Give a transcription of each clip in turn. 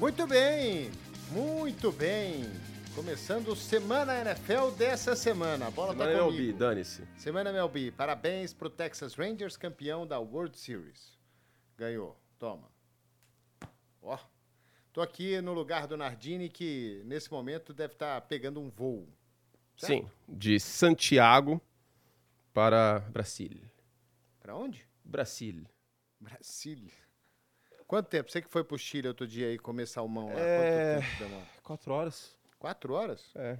Muito bem, muito bem. Começando Semana NFL dessa semana. A bola Semana tá MLB, comigo. dane-se. Semana MLB. Parabéns pro Texas Rangers, campeão da World Series. Ganhou. Toma. Ó. Tô aqui no lugar do Nardini, que nesse momento deve estar pegando um voo. Certo? Sim, de Santiago para Brasília. Pra onde? Brasília. Brasília. Quanto tempo? Você que foi pro Chile outro dia aí comer salmão lá. É. Quanto tempo demora? Quatro horas. Quatro horas? É.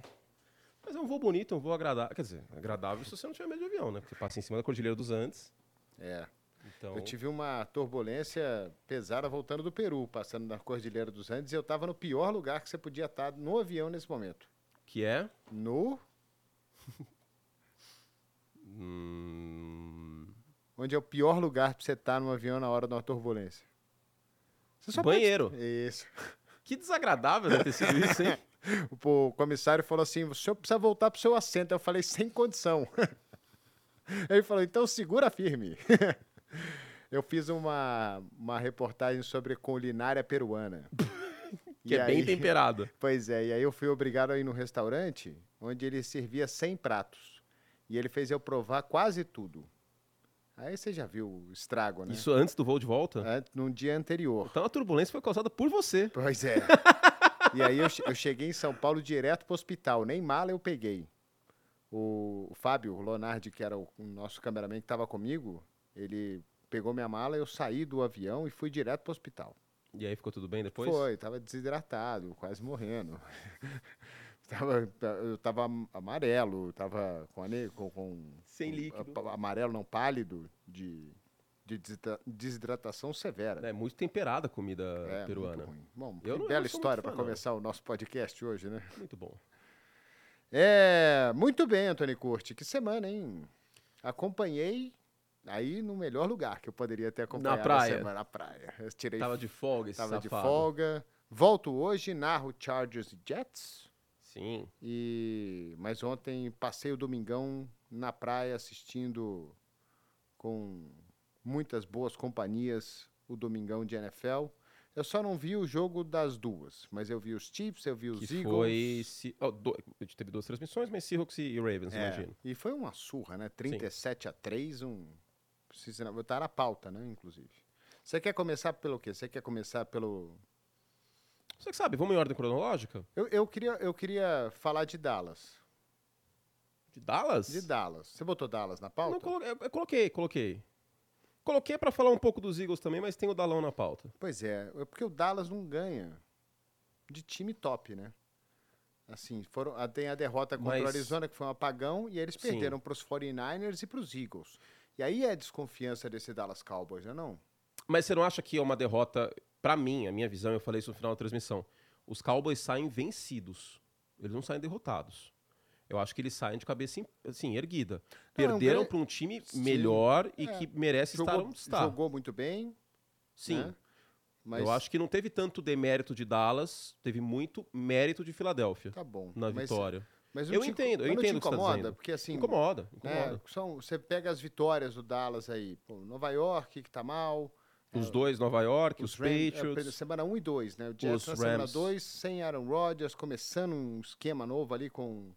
Mas é um voo bonito, um voo agradável. Quer dizer, agradável se você não tiver medo de avião, né? Porque passa em cima da Cordilheira dos Andes. É. Então, Eu tive uma turbulência pesada voltando do Peru, passando na Cordilheira dos Andes, e eu tava no pior lugar que você podia estar no avião nesse momento. que é... No. hum, Onde é o pior lugar pra você estar no avião na hora de uma turbulência? Você só Banheiro. Pode... Isso. Que desagradável deve ter sido isso, hein? O o comissário falou assim: o senhor precisa voltar pro seu assento. Eu falei, sem condição. Ele falou, então segura firme. Eu fiz uma, uma reportagem sobre culinária peruana. Que E é bem aí- temperado. Pois é, e aí eu fui obrigado a ir no restaurante onde ele servia 100 pratos. E ele fez eu provar quase tudo. Aí você já viu o estrago, né? Isso antes do voo de volta? An- No dia anterior. Então a turbulência foi causada por você. Pois é. e aí eu, eu cheguei em São Paulo direto pro hospital, nem mala eu peguei. O, o Fábio Lonardi, que era o, o nosso cameraman que estava comigo, ele pegou minha mala, eu saí do avião e fui direto pro hospital. E aí ficou tudo bem depois? Foi, tava desidratado, quase morrendo. tava, eu tava amarelo, tava com, com, com Sem líquido. amarelo não pálido, de, de desidra- desidratação severa. É muito temperada a comida É, muito peruana. ruim. Bom, Eu que não- eu bela história muito para não. começar o nosso podcast hoje, né? Muito bom. É, muito bem, Antônio Curti. Que semana, hein? Acompanhei aí no melhor lugar que eu poderia ter acompanhado. a praia. semana, na praia. Eu tirei, Tava de folga esse tava de safado. folga. Volto hoje, narro Chargers e Jets. Sim. E mas ontem passei o domingão na praia assistindo com muitas boas companhias o domingão de NFL. Eu só não vi o jogo das duas, mas eu vi os Chiefs, eu vi os Que Eagles. foi... Se... oh, do- A teve duas transmissões, mas Seahawks e Ravens, É, imagino. E foi uma surra, né? 37 a 3, um precisa tá na pauta, né, inclusive. Você quer começar pelo quê? Você quer começar pelo Você que sabe, vamos em ordem cronológica? Eu, eu queria eu queria falar de Dallas. De Dallas? De Dallas. Você botou Dallas na pauta? Não, colo- eu, eu coloquei, coloquei. Coloquei pra falar um pouco dos Eagles também, mas tem o Dalão na pauta. Pois é, é porque o Dallas não ganha de time top, né? Assim, foram, tem a derrota contra o Mas- Arizona, que foi um apagão, e eles perderam para os 49ers e para os Eagles. E aí é a desconfiança desse Dallas Cowboys, né? Não? Mas você não acha que é uma derrota... Pra mim, a minha visão, eu falei isso no final da transmissão. Os Cowboys saem vencidos. Eles não saem derrotados. Eu acho que eles saem de cabeça assim, erguida. É Perderam pra um time Sim, melhor e é. que merece estar Jogou, onde está. jogou muito bem, Sim. né? Mas Eu acho que não teve tanto demérito de Dallas, teve muito mérito de Filadélfia tá bom. na Mas- vitória. Mas Eu te- entendo, eu entendo o que você tá dizendo. porque assim, incomoda, incomoda. são, você pega as vitórias do Dallas aí, pô, Nova York que tá mal, Os dois, Nova York, os, Ram- é, Patriots. semana 1 e 2, né? O Jets Os na semana Rams. 2, sem Aaron Rodgers, começando um esquema novo ali com,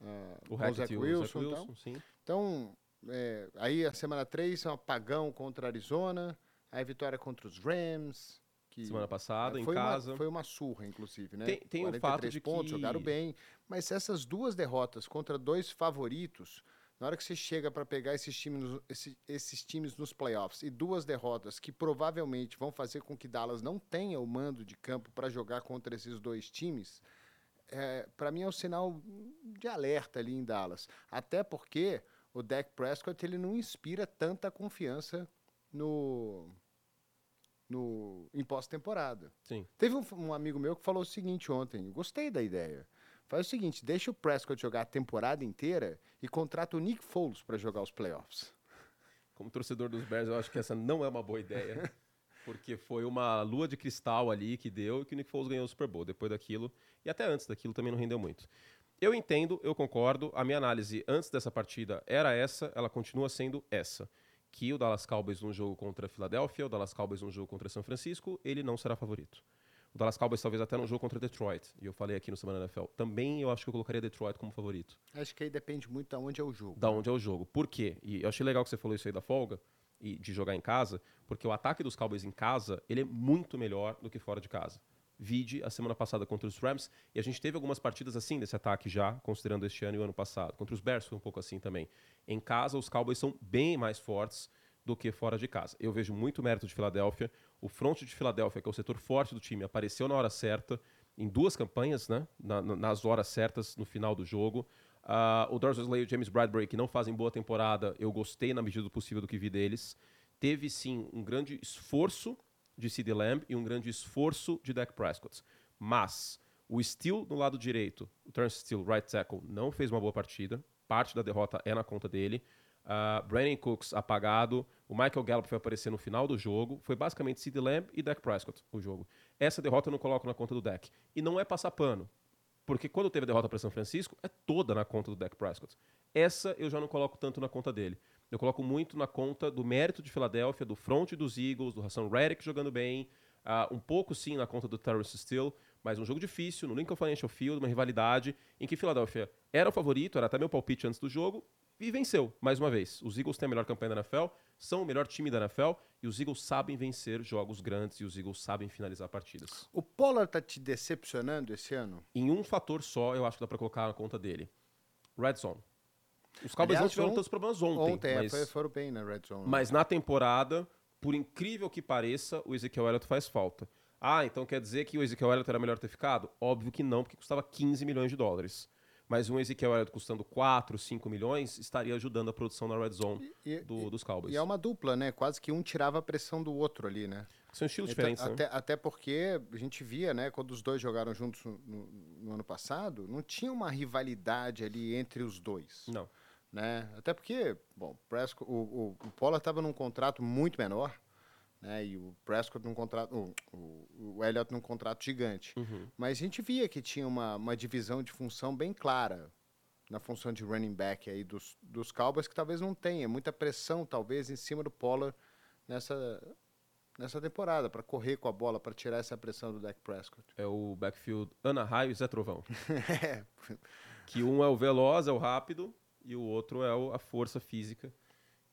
ah, o com o Zach e o Wilson. Zach então. Wilson, sim. Então, é, aí a semana 3 é um apagão contra a Arizona, aí vitória contra os Rams. Que, Semana passada, é, em foi casa. Uma, foi uma surra, inclusive, né? Tem- tem o 43 fato de pontos, que- jogaram bem. Mas essas duas derrotas contra dois favoritos, na hora que você chega para pegar esses times, nos- esse- esses times nos playoffs e duas derrotas que provavelmente vão fazer com que Dallas não tenha o mando de campo para jogar contra esses dois times, para mim é um sinal de alerta ali em Dallas. Até porque o Dak Prescott ele não inspira tanta confiança no, no em pós-temporada. Teve um, um amigo meu que falou o seguinte ontem, gostei da ideia. Faz o seguinte, deixa o Prescott jogar a temporada inteira e contrata o Nick Foles para jogar os playoffs. Como torcedor dos Bears, eu acho que essa não é uma boa ideia. Porque foi uma lua de cristal ali que deu e que o Nick Foles ganhou o Super Bowl. Depois daquilo, e até antes daquilo também não rendeu muito. Eu entendo, eu concordo. A minha análise antes dessa partida era essa, ela continua sendo essa. Que o Dallas Cowboys num jogo contra a Filadélfia, o Dallas Cowboys num jogo contra São Francisco, ele não será favorito. O Dallas Cowboys talvez até no jogo contra Detroit. E eu falei aqui no Semana NFL. Também eu acho que eu colocaria Detroit como favorito. Acho que aí depende muito de onde é o jogo. Da onde é o jogo. Por quê? E eu achei legal que você falou isso aí da folga e de jogar em casa, porque o ataque dos Cowboys em casa, ele é muito melhor do que fora de casa. Vide a semana passada contra os Rams, e a gente teve algumas partidas assim desse ataque já, considerando este ano e o ano passado. Contra os Bears foi um pouco assim também. Em casa, os Cowboys são bem mais fortes do que fora de casa. Eu vejo muito mérito de Filadélfia. O front de Filadélfia, que é o setor forte do time, apareceu na hora certa, em duas campanhas, né? Na, nas horas certas, no final do jogo. Uh, o Dorsey Slay e o James Bradbury, que não fazem boa temporada, eu gostei na medida do possível do que vi deles. Teve, sim, um grande esforço de CD Lamb e um grande esforço de Dak Prescott. Mas o Steele no lado direito, o Terence Steele, right tackle, não fez uma boa partida. Parte da derrota é na conta dele. Uh, Brandon Cooks apagado. O Michael Gallup foi aparecer no final do jogo. Foi basicamente CD Lamb e Dak Prescott o jogo. Essa derrota eu não coloco na conta do Dak. E não é passar pano. Porque quando teve a derrota para São Francisco, é toda na conta do Dak Prescott. Essa eu já não coloco tanto na conta dele. Eu coloco muito na conta do mérito de Filadélfia, do front dos Eagles, do Hassan Reddick jogando bem, uh, um pouco sim na conta do Terrence Steele, mas um jogo difícil, no Lincoln Financial Field, uma rivalidade em que Filadélfia era o favorito, era até meu palpite antes do jogo, e venceu, mais uma vez. Os Eagles têm a melhor campanha da NFL, são o melhor time da NFL, e os Eagles sabem vencer jogos grandes, e os Eagles sabem finalizar partidas. O Pollard tá te decepcionando esse ano? Em um fator só, eu acho que dá para colocar na conta dele. Red Zone. Os Cowboys não tiveram tantos problemas ontem. Ontem, é, mas, é, foram bem na Red Zone. Mas na temporada, por incrível que pareça, o Ezekiel Elliott faz falta. Ah, então quer dizer que o Ezekiel Elliott era melhor ter ficado? Óbvio que não, porque custava 15 milhões de dólares. Mas um Ezekiel Elliott custando 4, 5 milhões estaria ajudando a produção na red zone e, do, e, dos Cowboys. E é uma dupla, né? Quase que um tirava a pressão do outro ali, né? São estilos então, diferentes, até, né? até porque a gente via, né, quando os dois jogaram juntos no, no, no ano passado, não tinha uma rivalidade ali entre os dois. Não né? Até porque, bom, o, o, o Pollard estava num contrato muito menor, né? E o Prescott num contrato, o, o, Elliott num contrato gigante. Uhum. Mas a gente via que tinha uma, uma divisão de função bem clara na função de running back aí dos, dos Cowboys que talvez não tenha muita pressão talvez em cima do Pollard nessa nessa temporada para correr com a bola para tirar essa pressão do Dak Prescott. É o backfield Ana Raio e Zé Trovão. é. Que um é o veloz, é o rápido, e o outro é a força física,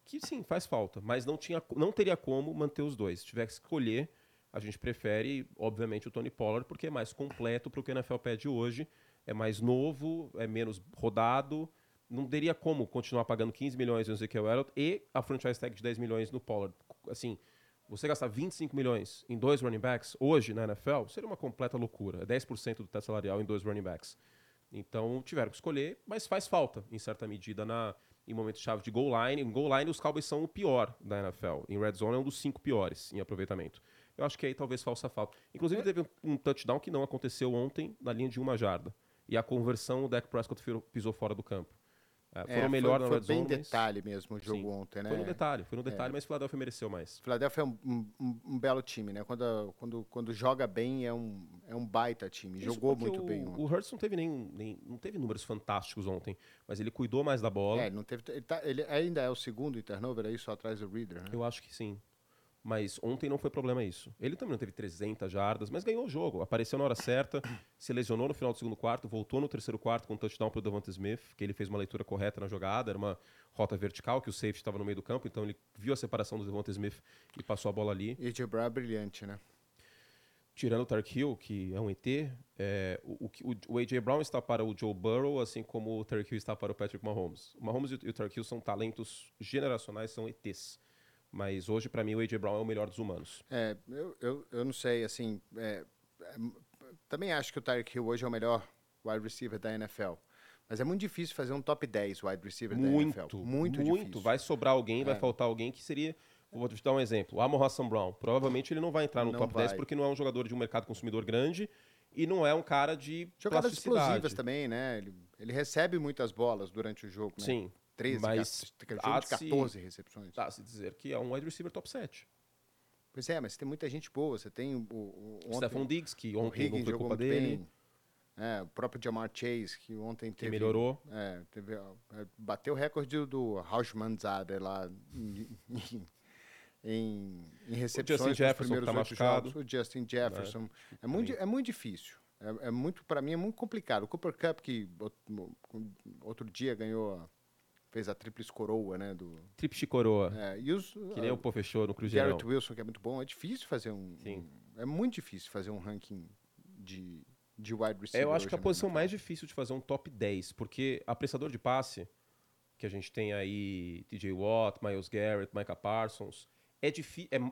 que sim, faz falta, mas não, tinha, não teria como manter os dois. Se tiver que escolher, a gente prefere, obviamente, o Tony Pollard, porque é mais completo para o que a NFL pede hoje, é mais novo, é menos rodado, não teria como continuar pagando 15 milhões no Ezekiel Elliott e a franchise tag de 10 milhões no Pollard. Assim, você gastar 25 milhões em dois running backs hoje na NFL seria uma completa loucura. É 10% do teto salarial em dois running backs. Então tiveram que escolher, mas faz falta, em certa medida, na, em momentos-chave de goal line. Em goal line, os Cowboys são o pior da NFL. Em red zone, é um dos cinco piores em aproveitamento. Eu acho que aí talvez falsa falta. Inclusive, teve um, um touchdown que não aconteceu ontem na linha de uma jarda. E a conversão, o Dak Prescott pisou fora do campo. É, foram é, melhor foi, Foi bem detalhe mesmo o jogo Sim, ontem, né? Foi no detalhe, foi no detalhe, é. mas Philadelphia mereceu mais. Philadelphia é um, um, um, belo time, né? Quando, quando, quando joga bem, é um, é um baita time. Isso Jogou muito o, bem ontem. O Hurts não teve nem, nem, não teve números fantásticos ontem, mas ele cuidou mais da bola. É, não teve, ele, tá, ele ainda é o segundo em turnover, aí só atrás do Reader, né? Eu acho que sim. Mas ontem não foi problema isso. Ele também não teve 300 jardas, mas ganhou o jogo. Apareceu na hora certa, se lesionou no final do segundo quarto, voltou no terceiro quarto com um touchdown para o Devonta Smith, que ele fez uma leitura correta na jogada. Era uma rota vertical, que o safety estava no meio do campo, então ele viu a separação do Devonta Smith e passou a bola ali. E de Brown é brilhante, né? Tirando o Tark Hill, que é um ET, é, o, o, o, A.J. Brown está para o Joe Burrow, assim como o Tark Hill está para o Patrick Mahomes. O Mahomes e o, e o Tark Hill são talentos generacionais, são ETs. Mas hoje, para mim, o A.J. Brown é o melhor dos humanos. É, eu, eu, eu não sei, assim. É, também acho que o Tyreek Hill hoje é o melhor wide receiver da NFL. Mas é muito difícil fazer um top 10 wide receiver muito, da NFL. Muito, muito difícil. Vai sobrar alguém, vai é. faltar alguém que seria. Vou te dar um exemplo. Amon Hassan Brown. Provavelmente ele não vai entrar no não top vai. 10 porque não é um jogador de um mercado consumidor grande e não é um cara de Jogadas explosivas também, né? Ele, ele recebe muitas bolas durante o jogo, né? Sim. 13, mas jogo de 14 recepções. Dá se dizer que é um wide receiver top 7. Pois é, mas tem muita gente boa. Você tem o, o, o Stephon Diggs, que ontem não foi culpa dele. Bem. É, o próprio Jamar Chase, que ontem teve... Que melhorou. É, teve, bateu o recorde do Hausmann Zader lá. em, em recepções Justin nos Jefferson, tá oito machucado. jogos. O Justin Jefferson. É, muito, Também. é muito difícil. É, é muito, para mim, é muito complicado. O Cooper Cup, que o- outro dia ganhou, fez a tríplice coroa, né? Do, Tripsi Coroa, é, e os, que nem o Pô fechou no Cruzeirão. Garrett Wilson, que é muito bom. É difícil fazer um, um- É muito difícil fazer um ranking de, de wide receiver. É, eu acho que a posição mais difícil de fazer um top 10, porque apressador de passe, que a gente tem aí TJ Watt, Miles Garrett, Micah Parsons, é, é,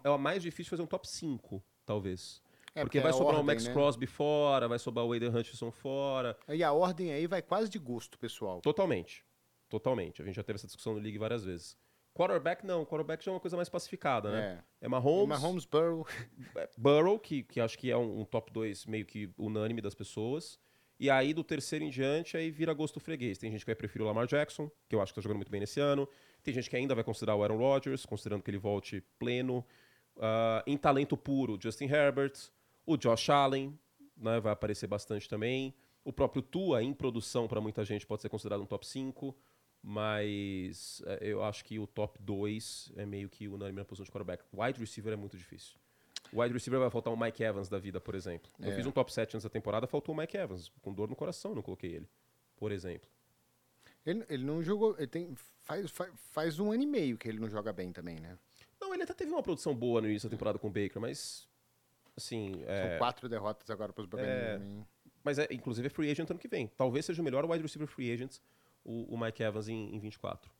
é a mais difícil fazer um top 5, talvez. É, porque porque vai sobrar o ordem, Max né? Crosby fora, vai sobrar o Aiden Hutchinson fora. E a ordem aí vai quase de gosto, pessoal. Totalmente. Totalmente. A gente já teve essa discussão no League várias vezes. Quarterback, não. Quarterback já é uma coisa mais pacificada, né? É. É Mahomes, Mahomes, Burrow. é Burrow, que, que acho que é um, um top 2 meio que unânime das pessoas. E aí, do terceiro em diante, aí vira gosto freguês. Tem gente que vai preferir o Lamar Jackson, que eu acho que tá jogando muito bem nesse ano. Tem gente que ainda vai considerar o Aaron Rodgers, considerando que ele volte pleno. Ah, em talento puro, Justin Herbert. O Josh Allen, né, vai aparecer bastante também. O próprio Tua, em produção, para muita gente, pode ser considerado um top 5. Mas é, eu acho que o top 2 é meio que unânime na posição de quarterback. Wide receiver é muito difícil. Wide receiver vai faltar um Mike Evans da vida, por exemplo. Eu É. fiz um top 7 antes da temporada, faltou o Mike Evans. Com dor no coração, não coloquei ele. Por exemplo. Ele, ele não jogou. Ele tem, faz, faz, faz um ano e meio que ele não joga bem também, né? Não, ele até teve uma produção boa no início da temporada com o Baker, mas. Assim. é- São quatro derrotas agora para os Buccaneers. mas é, inclusive é free agent ano que vem. Talvez seja o melhor wide receiver free agent, o, o Mike Evans em, em 24.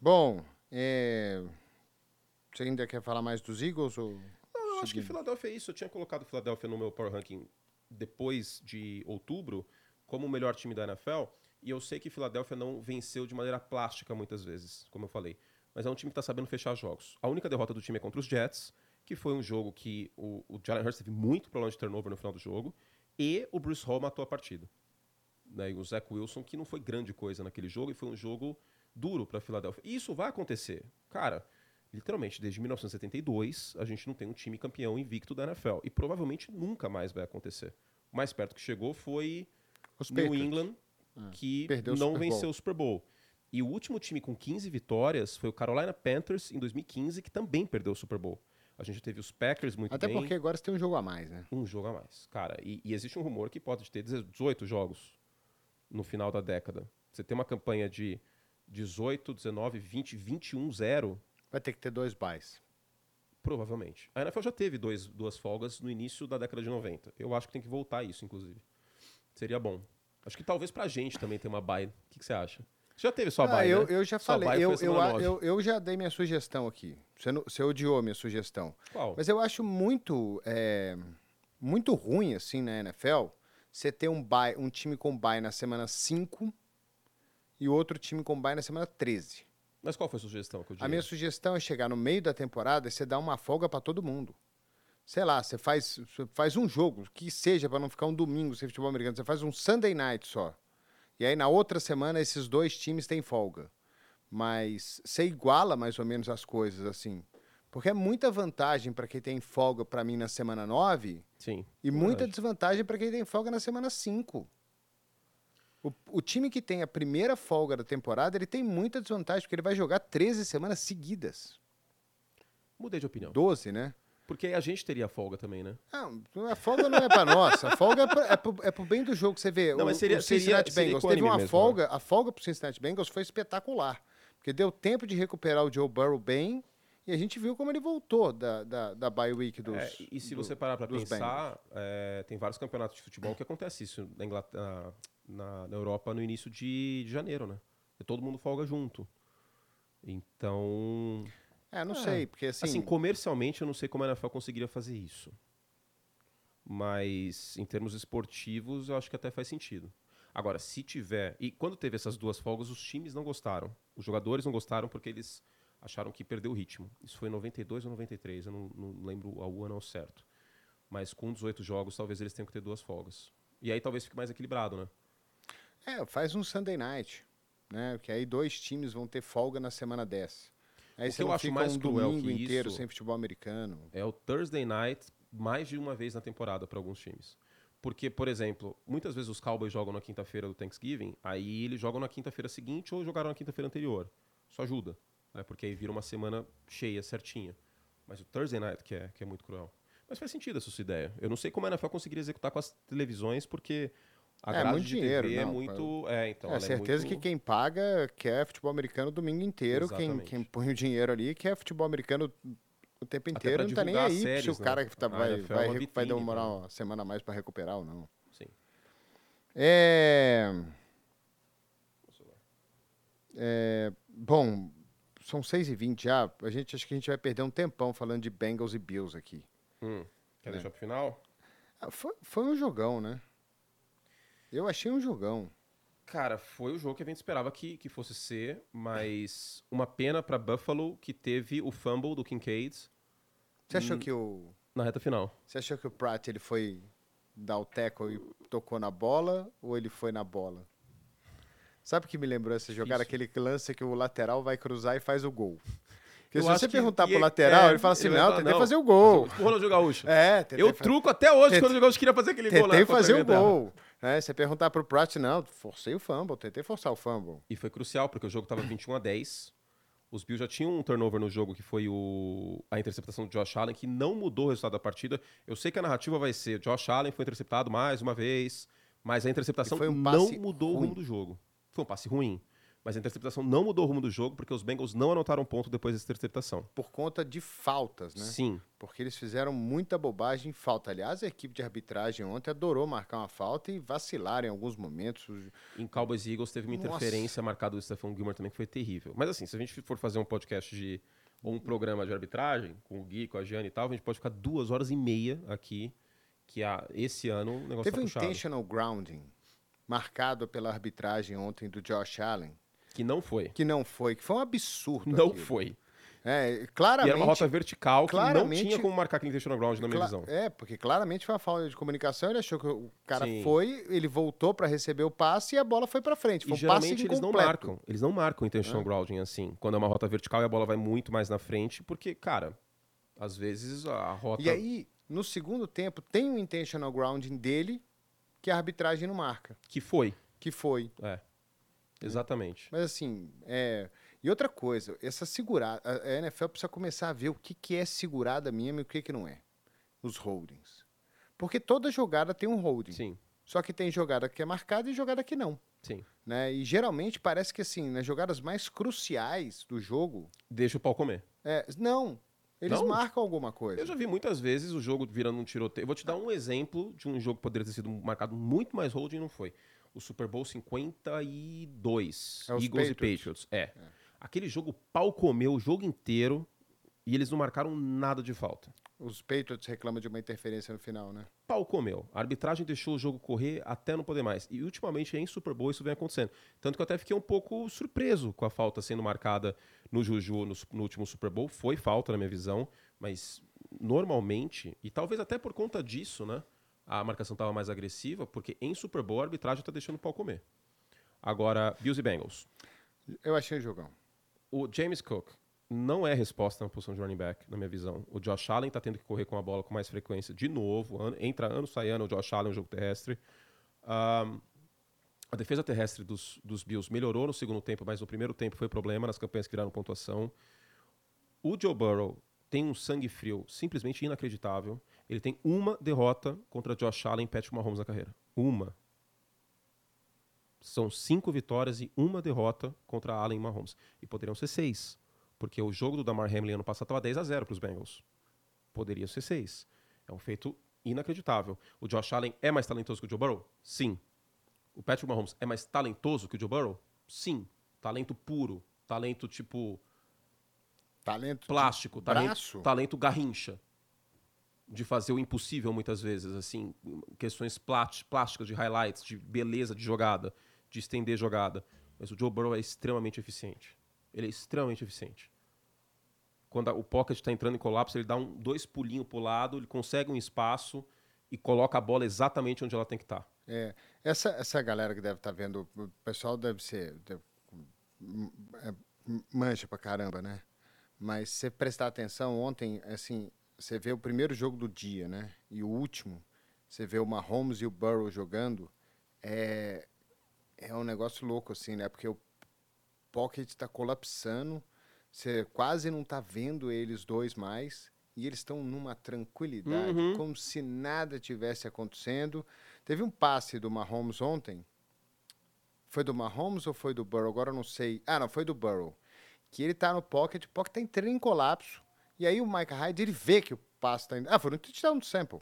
Bom, é, você ainda quer falar mais dos Eagles? Ou... Não, eu acho que. Philadelphia é isso. Eu tinha colocado o Philadelphia no meu Power Ranking depois de outubro como o melhor time da NFL. E eu sei que Philadelphia não venceu de maneira plástica muitas vezes, como eu falei. Mas é um time que está sabendo fechar jogos. A única derrota do time é contra os Jets, que foi um jogo que o, o Jalen Hurts teve muito problema de turnover no final do jogo. E o Bruce Hall matou a partida. Né? E o Zach Wilson, que não foi grande coisa naquele jogo, e foi um jogo duro para Philadelphia. E isso vai acontecer. Cara, literalmente, desde 1972, a gente não tem um time campeão invicto da NFL. E provavelmente nunca mais vai acontecer. O mais perto que chegou foi Os New Patriots. England, que perdeu o não venceu o Super Bowl. E o último time com 15 vitórias foi o Carolina Panthers em 2015, que também perdeu o Super Bowl. A gente teve os Packers muito Até bem. porque agora você tem um jogo a mais, né? Um jogo a mais. Cara, e, e existe um rumor que pode ter 18 jogos no final da década. Você tem uma campanha de 18, 19, 20, 21, 0, Vai ter que ter dois buys. provavelmente. A NFL já teve dois, duas folgas no início da década de 90. Eu acho que tem que voltar isso, inclusive. Seria bom. Acho que talvez pra gente também ter uma bye. O que, que você acha? Você já teve sua Ah, bye, eu, né? eu já Sua falei, eu, eu, eu, eu já dei minha sugestão aqui. Você, não, você odiou a minha sugestão. Qual? Mas eu acho muito, é, muito ruim, assim, na NFL, você ter um, bye, um time com bye na semana 5 e outro time com bye na semana 13. Mas qual foi a sugestão que eu A minha sugestão é chegar no meio da temporada e você dar uma folga para todo mundo. Sei lá, você faz, você faz um jogo, que seja para não ficar um domingo sem futebol americano, você faz um Sunday night só. E aí na outra semana esses dois times têm folga. Mas você iguala mais ou menos as coisas assim. Porque é muita vantagem para quem tem folga para mim na semana 9 Sim. e muita desvantagem para quem tem folga na semana 5. O, o time que tem a primeira folga da temporada, ele tem muita desvantagem, porque ele vai jogar 13 semanas seguidas. Mudei de opinião. 12, né? Porque aí a gente teria folga também, né? Não, a folga não é para nós. A folga é, pra, é, pro, é pro bem do jogo. Você vê, Não, o, seria- o Cincinnati seria- seria Bengals equânime teve uma mesmo, né? folga. A folga pro Cincinnati Bengals foi espetacular. Porque deu tempo de recuperar o Joe Burrow bem e a gente viu como ele voltou da, da, da bye week dos É, e se do- você parar pra dos pensar, é, tem vários campeonatos de futebol que acontece isso na, Inglaterra, na, na Europa no início de, de janeiro, né? E todo mundo folga junto. Então, É, não É. sei, porque assim... assim, comercialmente eu não sei como a NFL conseguiria fazer isso. Mas em termos esportivos eu acho que até faz sentido. Agora, se tiver. E quando teve essas duas folgas, os times não gostaram. Os jogadores não gostaram porque eles acharam que perdeu o ritmo. Isso foi em 92 ou 93, eu não, não lembro o ano ao certo. Mas com 18 jogos, talvez eles tenham que ter duas folgas. E aí talvez fique mais equilibrado, né? É, faz um Sunday night, né? Que aí dois times vão ter folga na semana 10. Aí O você que eu acho mais um cruel domingo que inteiro sem futebol americano. É o Thursday Night mais de uma vez na temporada para alguns times. Porque, por exemplo, muitas vezes os Cowboys jogam na quinta-feira do Thanksgiving, aí eles jogam na quinta-feira seguinte ou jogaram na quinta-feira anterior. Isso ajuda, né? Porque aí vira uma semana cheia, certinha. Mas o Thursday Night que é, que é muito cruel. Mas faz sentido essa sua ideia. Eu não sei como a NFL conseguiria executar com as televisões, porque a É, muito dinheiro, é não, muito... É, então, é ela certeza muito... que quem paga quer futebol americano o domingo inteiro. Quem, Exatamente. quem põe o dinheiro ali quer futebol americano o tempo inteiro. Não tá nem aí séries, se o né? cara que tá, vai, é vai, uma recu- vai vitrine, demorar uma semana a mais para recuperar ou não. Sim. É... é, Bom, são 6h20 já. A gente, acho que a gente vai perder um tempão falando de Bengals e Bills aqui. Hum, quer É. deixar pro final? Ah, Foi, foi um jogão, né? Eu achei um jogão. Cara, foi o jogo que a gente esperava que, que fosse ser, mas uma pena pra Buffalo que teve o fumble do Kincaid Você Hum. achou que o na reta final. Você achou que o Pratt ele foi dar o tackle e tocou na bola ou ele foi na bola? Sabe o que me lembrou essa jogada? Aquele lance que o lateral vai cruzar e faz o gol. Porque Eu se você perguntar pro lateral, é, ele fala assim, ele não, falar, tentei não, fazer o gol. O Ronaldinho Gaúcho. É, tentei Eu fa- truco até hoje Tentei- quando o Ronaldinho Gaúcho queria fazer aquele gol lá. Tentei contra a fazer o gol. É, você perguntar pro Pratt, não, forcei o fumble, tentei forçar o fumble. E foi crucial, porque o jogo tava 21 a 10. Os Bills já tinham um turnover no jogo, que foi o, a interceptação do Josh Allen, que não mudou o resultado da partida. Eu sei que a narrativa vai ser: Josh Allen foi interceptado mais uma vez, mas a interceptação um não mudou o ruim. rumo do jogo. Foi um passe ruim. Mas a interceptação não mudou o rumo do jogo, porque os Bengals não anotaram ponto depois dessa interceptação. Por conta de faltas, né? Sim. Porque eles fizeram muita bobagem em falta. Aliás, a equipe de arbitragem ontem adorou marcar uma falta e vacilar em alguns momentos. Em Cowboys e Eagles teve uma Nossa. interferência marcada do Stephon Gilmore também, que foi terrível. Mas assim, se a gente for fazer um podcast de. ou um programa de arbitragem, com o Gui, com a Jane e tal, a gente pode ficar duas horas e meia aqui, que a, esse ano o negócio Teve tá um puxado. intentional grounding marcado pela arbitragem ontem do Josh Allen, Que não foi. que não foi, que foi um absurdo. Não aquilo. foi. É, E claramente. era uma rota vertical que não tinha como marcar aquele intentional ground na minha visão. É, porque claramente foi uma falta de comunicação. Ele achou que o cara Sim. foi, ele voltou para receber o passe e a bola foi para frente. Foi E um passe geralmente eles não marcam. Eles não marcam intentional grounding assim, quando é uma rota vertical e a bola vai muito mais na frente, porque, cara, às vezes a rota. E aí, no segundo tempo, tem um intentional grounding dele que a arbitragem não marca, Que foi. que foi. É. Exatamente. Mas assim, é... E outra coisa, essa segurada, a NFL precisa começar a ver o que, que é segurada mesmo e o que, que não é. Os holdings. Porque toda jogada tem um holding. Sim, Só que tem jogada que é marcada e jogada que não. sim. Né? E geralmente parece que assim, nas jogadas mais cruciais do jogo, Deixa o pau comer. é, não, eles Não? marcam alguma coisa. Eu já vi muitas vezes o jogo virando um tiroteio. Eu vou te dar um exemplo de um jogo que poderia ter sido marcado muito mais holding e não foi. O Super Bowl 52, É Eagles Patriots. e Patriots. É. Aquele jogo pau comeu o jogo inteiro e eles não marcaram nada de falta. Os Patriots reclamam de uma interferência no final, né? Pau comeu. A arbitragem deixou o jogo correr até não poder mais. E ultimamente em Super Bowl isso vem acontecendo. Tanto que eu até fiquei um pouco surpreso com a falta sendo marcada no Juju no, no último Super Bowl. Foi falta na minha visão, mas normalmente, e talvez até por conta disso, né? A marcação estava mais agressiva, porque em Super Bowl a arbitragem está deixando o pau comer. Agora, Bills e Bengals. Eu achei o jogão. O James Cook não é resposta na posição de running back, na minha visão. O Josh Allen tá tendo que correr com a bola com mais frequência de novo. Ano- entra ano, sai ano, o Josh Allen no jogo terrestre. Ahm, a defesa terrestre dos, dos Bills melhorou no segundo tempo, mas no primeiro tempo foi problema nas campanhas que viraram pontuação. O Joe Burrow tem um sangue frio simplesmente inacreditável. Ele tem uma derrota contra Josh Allen e Patrick Mahomes na carreira. Uma. São cinco vitórias e uma derrota contra Allen e Mahomes. E poderiam ser seis. Porque o jogo do Damar Hamlin ano passado estava 10 a 0 para os Bengals. Poderia ser seis. É um feito inacreditável. O Josh Allen é mais talentoso que o Joe Burrow? Sim. O Patrick Mahomes é mais talentoso que o Joe Burrow? Sim. Talento puro. Talento tipo Talento. plástico. Talento, talento garrincha. De fazer o impossível muitas vezes. assim Questões plásticas, de highlights, de beleza de jogada, de estender jogada. Mas o Joe Burrow é extremamente eficiente. Ele é extremamente eficiente. Quando a- o pocket está entrando em colapso, ele dá um, dois pulinhos pro lado, ele consegue um espaço e coloca a bola exatamente onde ela tem que estar. É, essa, essa galera que deve estar vendo, o pessoal deve ser. deve- é, mancha pra caramba, né? Mas se você prestar atenção, ontem, assim, você vê o primeiro jogo do dia, né? E o último, você vê o Mahomes e o Burrow jogando, é, é um negócio louco, assim, né? Porque o pocket está colapsando, você quase não tá vendo eles dois mais, e eles estão numa tranquilidade, Uhum. como se nada tivesse acontecendo. Teve um passe do Mahomes ontem. Foi do Mahomes ou foi do Burrow? Agora eu não sei. Ah, não, foi do Burrow. Que ele tá no pocket, o pocket tá entrando em colapso. E aí o Micah Hyde, ele vê que o passe tá indo. Ah, foi no touchdown do Sample.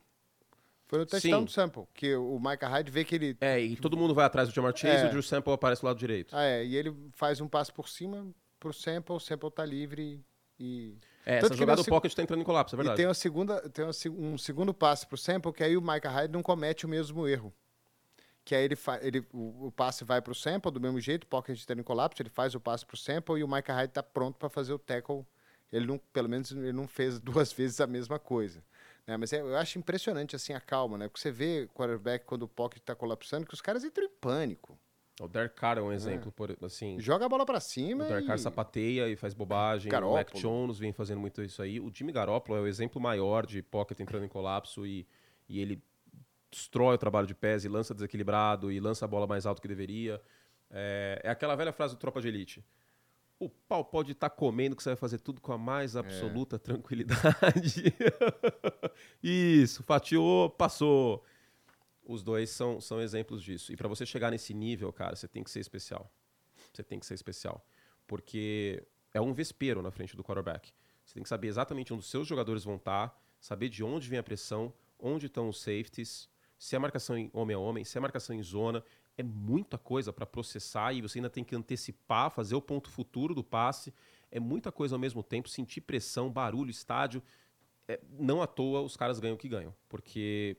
Foi no touchdown Sim. do Sample. Que o Micah Hyde vê que ele. É, e todo mundo vai atrás do Jamar Chase É. e o Drew Sample aparece do lado direito. Ah, é. E ele faz um passe por cima pro Sample, o Sample tá livre e. É, Tanto essa jogada do seg- pocket tá entrando em colapso, é E verdade. tem, uma segunda, tem uma um segundo passe pro Sample, que aí o Micah Hyde não comete o mesmo erro. Que aí ele, fa- ele o, o passe vai pro Sample do mesmo jeito, o pocket tá em colapso, ele faz o passe pro Sample e o Micah Hyde tá pronto para fazer o tackle. Ele não, pelo menos ele não fez duas vezes a mesma coisa. Né? Mas é- eu acho impressionante assim a calma, né? Porque você vê quarterback quando o pocket tá colapsando, que os caras entram em pânico. O Derek Carr é um exemplo, por, assim. Joga a bola para cima O Derek Carr e... sapateia e faz bobagem. O Garoppolo. Mac Jones vem fazendo muito isso aí. O Jimmy Garoppolo é o exemplo maior de pocket entrando em colapso e, e ele destrói o trabalho de pés e lança desequilibrado e lança a bola mais alto que deveria. É, é aquela velha frase do Tropa de Elite. O pau pode estar comendo que você vai fazer tudo com a mais absoluta tranquilidade. Isso, fatiou, passou. Os dois são, são exemplos disso. E para você chegar nesse nível, cara, você tem que ser especial. Você tem que ser especial. Porque é um vespeiro na frente do quarterback. Você tem que saber exatamente onde os seus jogadores vão estar, saber de onde vem a pressão, onde estão os safeties, se é marcação em homem a homem, se é marcação em zona. É muita coisa para processar e você ainda tem que antecipar, fazer o ponto futuro do passe. É muita coisa ao mesmo tempo, sentir pressão, barulho, estádio. É, não à toa os caras ganham o que ganham, porque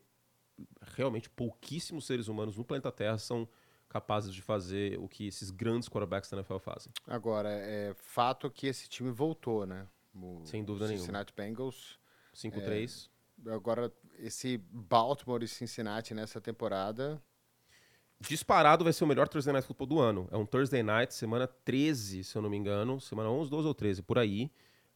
realmente pouquíssimos seres humanos no planeta Terra são capazes de fazer o que esses grandes quarterbacks da NFL fazem. Agora, é fato que esse time voltou, né? O Sem dúvida nenhuma. Cincinnati Bengals 5-3. Agora, esse Baltimore e Cincinnati nessa temporada. Disparado vai ser o melhor Thursday Night Football do ano. É um Thursday Night, semana 13, se eu não me engano. Semana 11, 12 ou 13, por aí.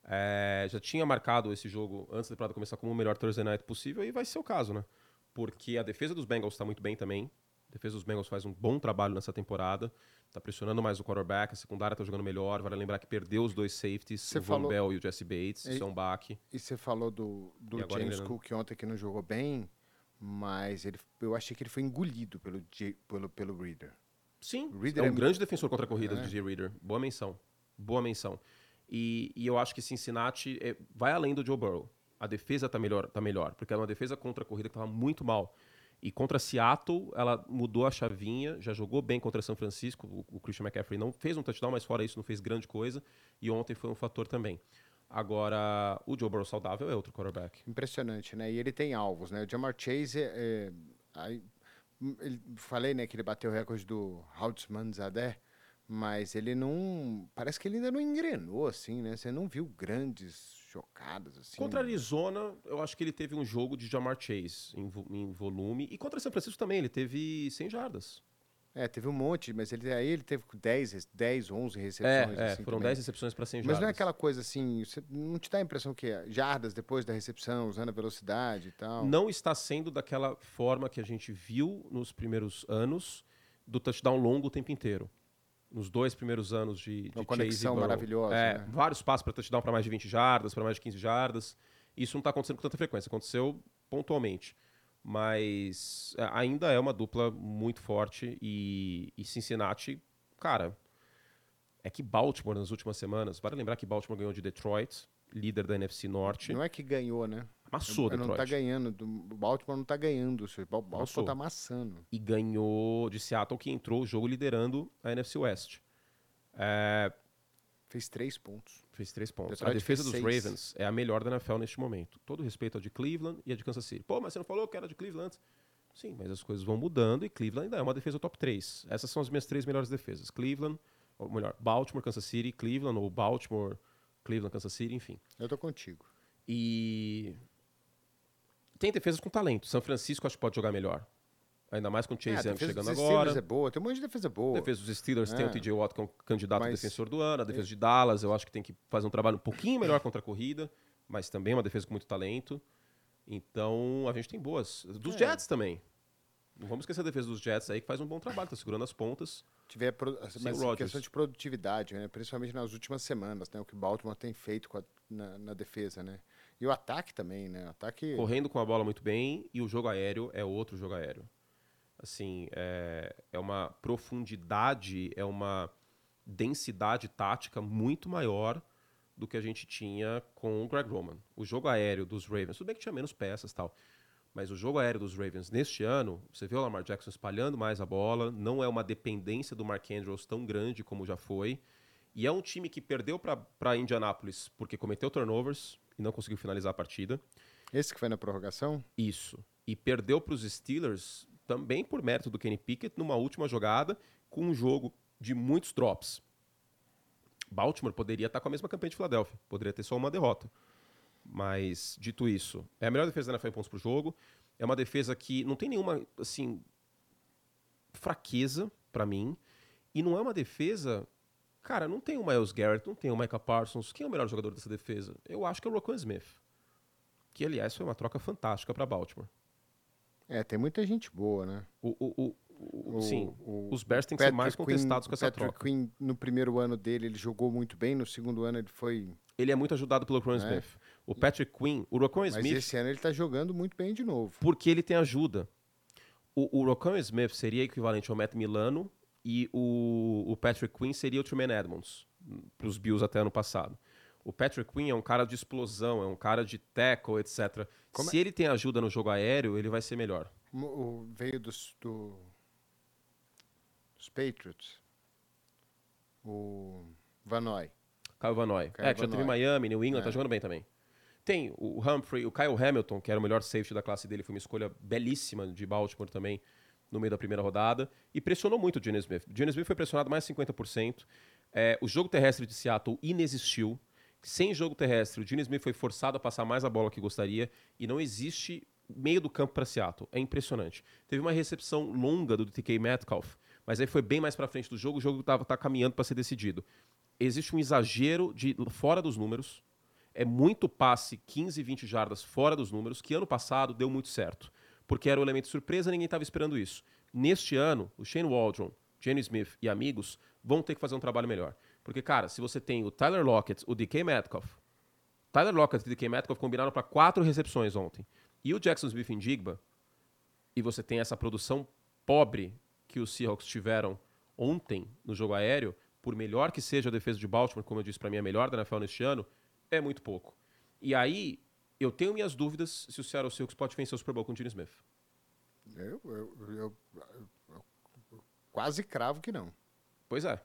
É, já tinha marcado esse jogo antes da temporada começar como o melhor Thursday Night possível e vai ser o caso, né? Porque a defesa dos Bengals está muito bem também. A defesa dos Bengals faz um bom trabalho nessa temporada. Tá pressionando mais o quarterback, a secundária tá jogando melhor. Vale lembrar que perdeu os dois safeties, Você o Von falou- Bell e o Jesse Bates. E- Isso é baque. E você falou do, do James engrenando. Cook ontem que não jogou bem, mas ele, eu achei que ele foi engolido pelo, pelo, pelo Reader. Sim, Reader é é um mu- grande defensor contra a corrida É. do. Reader. Boa menção. Boa menção. E, e eu acho que Cincinnati é, vai além do Joe Burrow. A defesa tá melhor, tá melhor, porque era uma defesa contra a corrida que estava muito mal. E contra Seattle, ela mudou a chavinha, já jogou bem contra São Francisco. O, o Christian McCaffrey não fez um touchdown, mas fora isso não fez grande coisa. E ontem foi um fator também. Agora, o Joe Burrow saudável é outro quarterback. Impressionante, né? E ele tem alvos, né? O Jamar Chase, é, é, aí, hum, ele- falei, né, que ele bateu o recorde do Hautzman Zadeh, mas ele não, parece que ele ainda não engrenou, assim, né? Você não viu grandes jogadas, assim. Contra Arizona, eu acho que ele teve um jogo de Jamar Chase em, em volume. E contra São Francisco também, ele teve 100 jardas. É, teve um monte, mas ele, aí ele teve 10, res- 10 11 É, recepções. é assim, foram também. 10 recepções para 100 Mas jardas. não é aquela coisa assim, você não te dá a impressão que é jardas depois da recepção, usando a velocidade e tal? Não está sendo daquela forma que a gente viu nos primeiros anos do touchdown longo o tempo inteiro. Nos dois primeiros anos de, de Uma conexão maravilhosa, É, né? vários passos para touchdown para mais de 20 jardas, para mais de 15 jardas. Isso não está acontecendo com tanta frequência, aconteceu pontualmente. Mas é, ainda é uma dupla muito forte e, e Cincinnati, cara, é que Baltimore nas últimas semanas, vale lembrar que Baltimore ganhou de Detroit, líder da NFC Norte, Não é que ganhou, né? amassou não Detroit. tá ganhando, do- o Baltimore não tá ganhando, o Bal- Baltimore Amassou. tá amassando. e ganhou de Seattle, que entrou o jogo liderando a NFC West. É, Fez três pontos. Fez três pontos. A defesa dos seis. Ravens é a melhor da NFL neste momento. Todo respeito à de Cleveland e a de Kansas City. Pô, mas você não falou que era de Cleveland antes? Sim, mas as coisas vão mudando e Cleveland ainda é uma defesa top 3. Essas são as minhas três melhores defesas. Cleveland, ou melhor, Baltimore, Kansas City, Cleveland, ou Baltimore, Cleveland, Kansas City, enfim. Eu tô contigo. E tem defesas com talento. São Francisco acho que pode jogar melhor. Ainda mais com o É, Chase Young defesa chegando dos agora. Steelers é boa, tem um monte de defesa boa. A defesa dos Steelers tem É. o TJ Watt como candidato a Mas- defensor do ano. A defesa de Dallas eu acho que tem que fazer um trabalho um pouquinho melhor contra a corrida, mas também é uma defesa com muito talento. Então a gente tem boas. Dos É. Jets também. Não vamos esquecer a defesa dos Jets aí que faz um bom trabalho, tá segurando as pontas. Tiver pro- mas em Rodgers. questão de produtividade, né? principalmente nas últimas semanas, né? o que Baltimore tem feito a- na, na defesa. Né? E o ataque também, né? O ataque... Correndo com a bola muito bem e o jogo aéreo é outro jogo aéreo. Assim, é, é uma profundidade, é uma densidade tática muito maior do que a gente tinha com o Greg Roman. O jogo aéreo dos Ravens, tudo bem que tinha menos peças tal, mas o jogo aéreo dos Ravens neste ano, você vê o Lamar Jackson espalhando mais a bola, não é uma dependência do Mark Andrews tão grande como já foi. E é um time que perdeu para Indianapolis porque cometeu turnovers e não conseguiu finalizar a partida. Esse que foi na prorrogação? Isso. E perdeu para os Steelers também por mérito do Kenny Pickett numa última jogada com um jogo de muitos drops. Baltimore poderia estar com a mesma campanha de Filadélfia, poderia ter só uma derrota. Mas, dito isso, é a melhor defesa da NFL em pontos por jogo. É uma defesa que não tem nenhuma, assim, fraqueza para mim. E não é uma defesa Cara, não tem o Miles Garrett, não tem o Micah Parsons. Quem é o melhor jogador dessa defesa? Eu acho que é o Rocco Smith. Que, aliás, foi uma troca fantástica para Baltimore. É, tem muita gente boa, né? O, o, o, o sim, os Bears têm que ser mais contestados Queen, com essa Patrick troca. Queen, no primeiro ano dele, ele jogou muito bem. No segundo ano, ele foi... Ele é muito ajudado pelo Rocco é. Smith. O Patrick Quinn, o Rocco Smith... Mas esse ano ele tá jogando muito bem de novo. Porque ele tem ajuda. O, o Smith seria equivalente ao Matt Milano e o, o Patrick Quinn seria o Truman Edmonds, para os Bills até ano passado. O Patrick Quinn é um cara de explosão, é um cara de tackle, etc. Como Se é? ele tem ajuda no jogo aéreo, ele vai ser melhor. O, veio dos, do, dos Patriots. O Vanoy. Kyle Vanoy. É, que já teve Miami, New England, tá é. tá jogando bem também. Tem o Humphrey, o Kyle Hamilton, que era o melhor safety da classe dele, foi uma escolha belíssima de Baltimore também no meio da primeira rodada e pressionou muito o Gene Smith. O Gene Smith foi pressionado mais 50%. É, o jogo terrestre de Seattle inexistiu. Sem jogo terrestre, o Gene Smith foi forçado a passar mais a bola que gostaria e não existe meio do campo para Seattle. É impressionante. Teve uma recepção longa do DK Metcalf, mas aí foi bem mais para frente do jogo. O jogo estava tá caminhando para ser decidido. Existe um exagero de fora dos números. É muito passe 15, 20 jardas fora dos números, que ano passado deu muito certo porque era o elemento surpresa, ninguém estava esperando isso. Neste ano, o Shane Waldron, Jenny Smith e amigos vão ter que fazer um trabalho melhor. Porque, cara, se você tem o Tyler Lockett, o DK Metcalf, Tyler Lockett e DK Metcalf combinaram para quatro recepções ontem, e o Jackson Smith em Digba, e você tem essa produção pobre que os Seahawks tiveram ontem no jogo aéreo, por melhor que seja a defesa de Baltimore, como eu disse para mim, a melhor da NFL neste ano, é muito pouco. E aí, eu tenho minhas dúvidas se o Seattle Seahawks pode vencer o Super Bowl com o Gene Smith. Eu, eu, eu, eu, quase cravo que não. Pois é.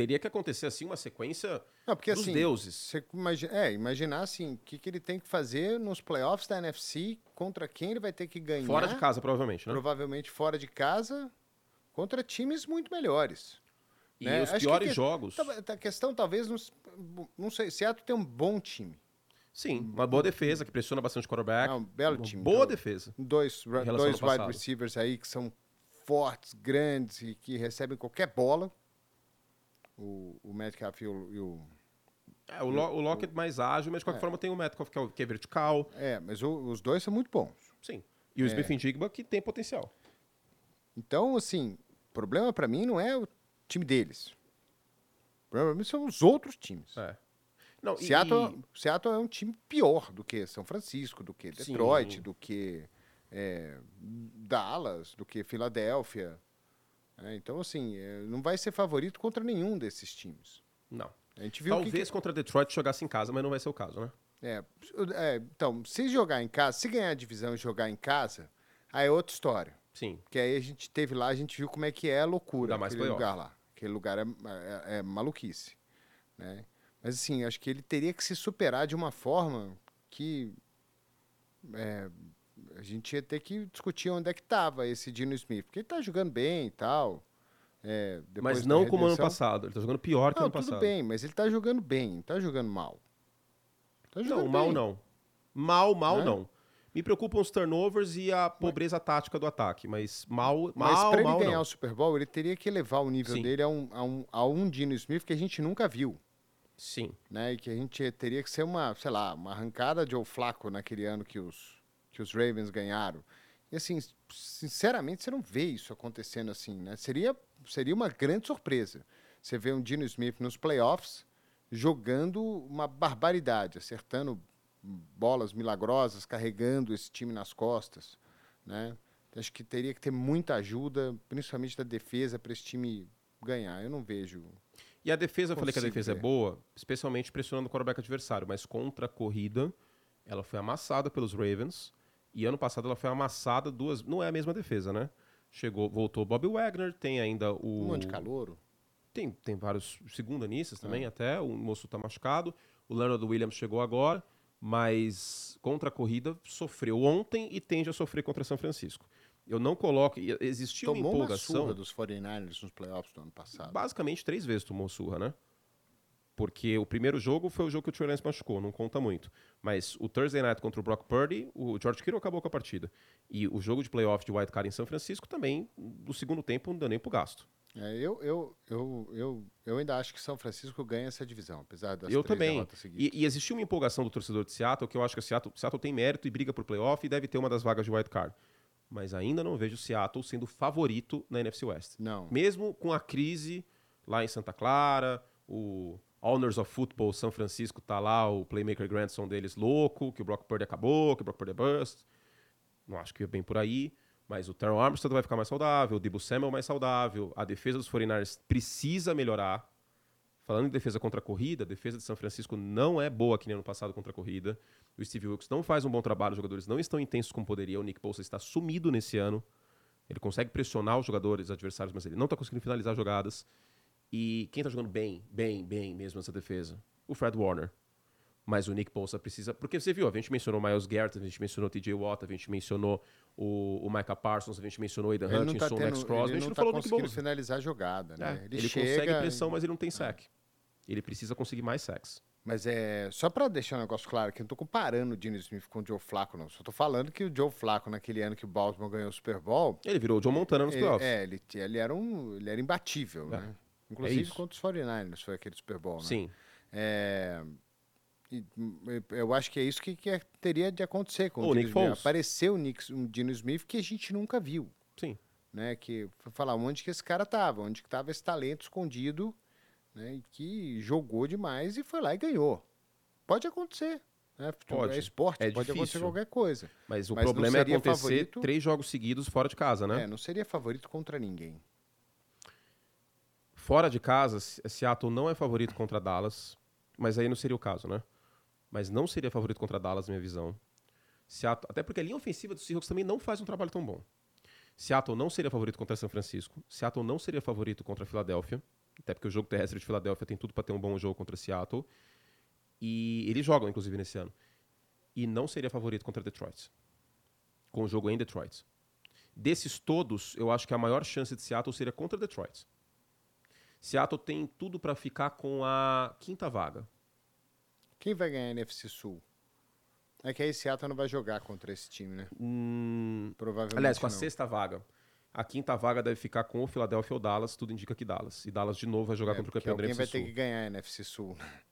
Teria que acontecer assim uma sequência não, porque, dos assim, deuses. Você imagina, é, imaginar assim, o que, que ele tem que fazer nos playoffs da NFC, contra quem ele vai ter que ganhar. Fora de casa, provavelmente, né? Provavelmente fora de casa, contra times muito melhores. E né? os Acho piores que, jogos. A questão talvez, não, não sei, Seattle tem um bom time. Sim, uma boa defesa que pressiona bastante o quarterback. É um belo time. Boa defesa. Dois, dois wide receivers aí que são fortes, grandes e que recebem qualquer bola. O, o Metcalf e o, e o é, o, Lo o Lockett mais ágil, mas de qualquer é. forma tem o Metcalf que é, que é vertical. É, mas o, os dois são muito bons. Sim. E o é. Smith Digba que tem potencial. Então, assim, o problema para mim não é o time deles. O problema pra mim são os outros times. É. Não, Seattle, e... Seattle é um time pior do que São Francisco, do que Detroit, Sim. do que é, Dallas, do que Filadélfia. É, então, assim, é, não vai ser favorito contra nenhum desses times. Não. A gente viu Talvez que... contra Detroit jogasse em casa, mas não vai ser o caso, né? É, é, então, se jogar em casa, se ganhar a divisão e jogar em casa, aí é outra história. Sim. Porque aí a gente teve lá, a gente viu como é que é a loucura Dá aquele lugar lá. Aquele lugar é, é, é maluquice, né? Mas assim, acho que ele teria que se superar de uma forma que é, a gente ia ter que discutir onde é que estava esse Dino Smith, porque ele está jogando bem e tal. É, mas não como ano passado, ele está jogando pior que não, ano passado. Tudo bem, mas ele está jogando bem, não está jogando mal. Tá jogando não, mal bem. não. Mal, mal é? não. Me preocupam os turnovers e a pobreza mas, tática do ataque, mas mal, mal, Mas para ele ganhar não. o Super Bowl, ele teria que elevar o nível Sim. dele a um, a, um, a um Dino Smith que a gente nunca viu. Sim. Né? E que a gente teria que ser uma, sei lá, uma arrancada de Joe Flaco naquele ano que os, que os Ravens ganharam. E assim, sinceramente, você não vê isso acontecendo assim, né? Seria, seria uma grande surpresa. Você vê um Dino Smith nos playoffs jogando uma barbaridade, acertando bolas milagrosas carregando esse time nas costas, né? Acho que teria que ter muita ajuda, principalmente da defesa, para esse time ganhar. Eu não vejo. E a defesa, eu falei que a defesa ver. é boa, especialmente pressionando o quarterback adversário, mas contra a corrida, ela foi amassada pelos Ravens. E ano passado ela foi amassada duas. Não é a mesma defesa, né? Chegou, voltou Bob Wagner, tem ainda o. Um monte de calouro. Tem, tem vários segundanistas também, é. até. O moço tá machucado. O Leonard Williams chegou agora, mas contra a corrida sofreu ontem e tende a sofrer contra São Francisco. Eu não coloco. Existia tomou uma empolgação. Uma surra dos 49ers nos playoffs do ano passado. Basicamente, três vezes tomou surra, né? Porque o primeiro jogo foi o jogo que o Trey Lance machucou, não conta muito. Mas o Thursday Night contra o Brock Purdy, o George Kittle acabou com a partida. E o jogo de playoff de White Card em São Francisco também, do segundo tempo, não deu nem pro gasto. É, eu, eu, eu, eu, eu ainda acho que São Francisco ganha essa divisão, apesar das eu também. E, e existiu uma empolgação do torcedor de Seattle, que eu acho que Seattle, Seattle tem mérito e briga por playoff e deve ter uma das vagas de White Card. Mas ainda não vejo Seattle sendo favorito na NFC West. Não. Mesmo com a crise lá em Santa Clara, o Honors of Football São Francisco tá lá, o playmaker grandson deles louco, que o Brock Purdy acabou, que o Brock Purdy é bust. Não acho que é bem por aí. Mas o Terrell Armstead vai ficar mais saudável, o Debo Samuel mais saudável, a defesa dos 49ers precisa melhorar. Falando em defesa contra a corrida, a defesa de São Francisco não é boa que nem ano passado contra a corrida. O Steve Wilkes não faz um bom trabalho, os jogadores não estão intensos como poderia. O Nick Bosa está sumido nesse ano. Ele consegue pressionar os jogadores adversários, mas ele não está conseguindo finalizar jogadas. E quem está jogando bem, bem, bem mesmo nessa defesa? O Fred Warner. Mas o Nick Bosa precisa. Porque você viu, a gente mencionou o Miles Garrett, a gente mencionou o TJ Watt, a gente mencionou o, o Micah Parsons, a gente mencionou o Aidan Hutchinson, tá tendo, o Max Crosby. a gente não, não tá falou do Nick Bosa. finalizar a jogada, né? É, ele, ele consegue pressão, mas ele não tem sec. Ele precisa conseguir mais sacks. Mas é só para deixar um negócio claro que eu não tô comparando o Dino Smith com o Joe Flacco, não. Só tô falando que o Joe Flacco, naquele ano que o Baltimore ganhou o Super Bowl. Ele virou o Joe Montana nos playoffs. É, ele, ele, era um, ele era imbatível, é. né? Inclusive é contra os 49ers, foi aquele Super Bowl, né? Sim. É, eu acho que é isso que, que é, teria de acontecer com o, o Nick Foles. Apareceu o Nick, um Dino Smith que a gente nunca viu. Sim. Né? Que falar onde que esse cara tava, onde que tava esse talento escondido, né? Que jogou demais e foi lá e ganhou. Pode acontecer. Né? Pode. É esporte, é pode difícil. acontecer qualquer coisa. Mas o Mas problema é acontecer favorito... três jogos seguidos fora de casa, né? É, não seria favorito contra ninguém. Fora de casa, Seattle não é favorito contra Dallas, mas aí não seria o caso, né? mas não seria favorito contra Dallas, minha visão. Seattle, até porque a linha ofensiva do Seahawks também não faz um trabalho tão bom. Seattle não seria favorito contra São Francisco. Seattle não seria favorito contra Filadélfia. Até porque o jogo terrestre de Filadélfia tem tudo para ter um bom jogo contra Seattle. E eles jogam, inclusive, nesse ano. E não seria favorito contra Detroit. Com o jogo em Detroit. Desses todos, eu acho que a maior chance de Seattle seria contra Detroit. Seattle tem tudo para ficar com a quinta vaga. Quem vai ganhar a NFC Sul? É que aí Seattle não vai jogar contra esse time, né? Hum... Provavelmente. Aliás, com a não. sexta vaga. A quinta vaga deve ficar com o Philadelphia ou Dallas, tudo indica que Dallas. E Dallas de novo vai jogar é, contra o campeão da NFC Sul. Alguém vai ter que ganhar a NFC Sul.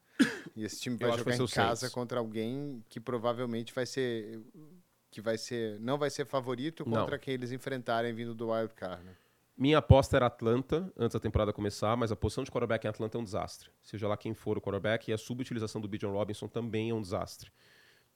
E esse time vai jogar vai em casa Saints. contra alguém que provavelmente vai ser que vai ser não vai ser favorito contra não. quem eles enfrentarem vindo do Wild Card. Né? Minha aposta era Atlanta antes da temporada começar, mas a posição de quarterback em Atlanta é um desastre. Seja lá quem for o quarterback, e a subutilização do Bijan Robinson também é um desastre.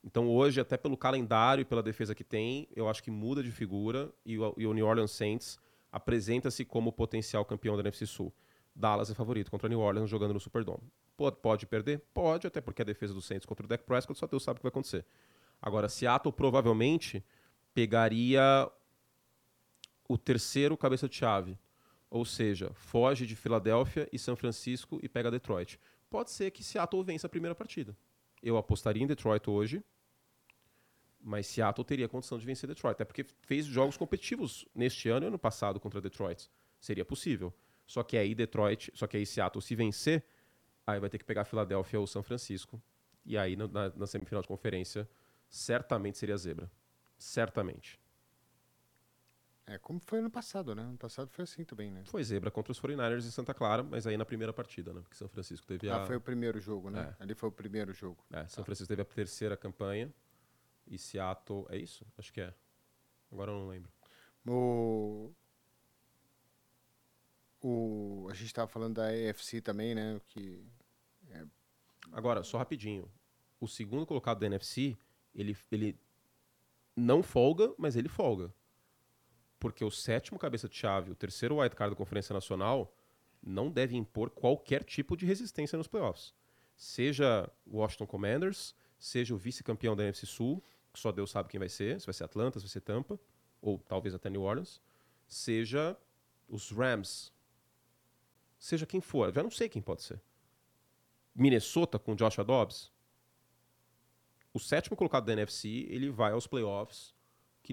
Então hoje, até pelo calendário e pela defesa que tem, eu acho que muda de figura e o, e o New Orleans Saints apresenta-se como potencial campeão da NFC Sul. Dallas é favorito contra New Orleans jogando no Superdome. Pode, pode perder? Pode, até porque a defesa do Saints contra o Dak Prescott só Deus sabe o que vai acontecer. Agora, Seattle provavelmente pegaria o terceiro cabeça de chave. Ou seja, foge de Filadélfia e São Francisco e pega Detroit. Pode ser que Seattle vença a primeira partida. Eu apostaria em Detroit hoje, mas Seattle teria condição de vencer Detroit. Até porque fez jogos competitivos neste ano e ano passado contra Detroit. Seria possível. Só que aí Detroit, só que aí Seattle se vencer, aí vai ter que pegar Filadélfia ou São Francisco. E aí na, na semifinal de conferência, certamente seria zebra. Certamente. É, como foi ano passado, né? Ano passado foi assim também, né? Foi zebra contra os 49ers em Santa Clara, mas aí na primeira partida, né? Porque São Francisco teve ah, a... Ah, foi o primeiro jogo, né? É. Ali foi o primeiro jogo. É, São Francisco teve a terceira campanha e Seattle... É isso? Acho que é. Agora eu não lembro. O... O... A gente estava falando da EFC também, né? Que... É... Agora, Agora, só rapidinho. o segundo colocado da NFC, ele, ele não folga, mas ele folga. Porque o sétimo cabeça de chave, o terceiro wildcard da Conferência Nacional, não deve impor qualquer tipo de resistência nos playoffs. Seja o Washington Commanders, seja o vice-campeão da NFC Sul, que só Deus sabe quem vai ser, se vai ser Atlanta, se vai ser Tampa, ou talvez até New Orleans, seja os Rams, seja quem for, já não sei quem pode ser. Minnesota com Joshua Dobbs, o sétimo colocado da NFC, ele vai aos playoffs,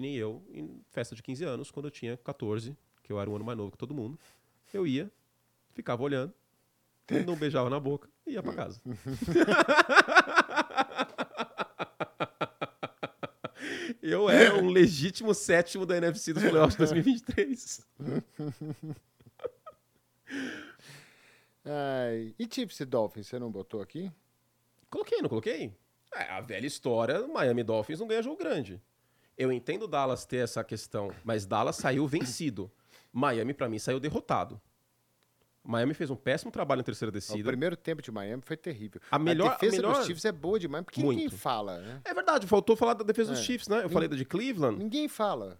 que nem eu, em festa de 15 anos, quando eu tinha 14, que eu era um ano mais novo que todo mundo. Eu ia, ficava olhando, não beijava na boca e ia pra casa. eu era um legítimo sétimo da NFC dos playoffs de 2023. Ai, e Chiefs e Dolphins, você não botou aqui? Coloquei, não coloquei? É, a velha história, Miami Dolphins não ganha jogo grande. Eu entendo Dallas ter essa questão, mas Dallas saiu vencido. Miami, para mim, saiu derrotado. Miami fez um péssimo trabalho em terceira descida. O primeiro tempo de Miami foi terrível. A melhor, defesa a melhor... dos Chiefs é boa demais, porque Muito. ninguém fala, né? É verdade, faltou falar da defesa dos É. Chiefs, né? Eu falei da de Cleveland. Ninguém fala.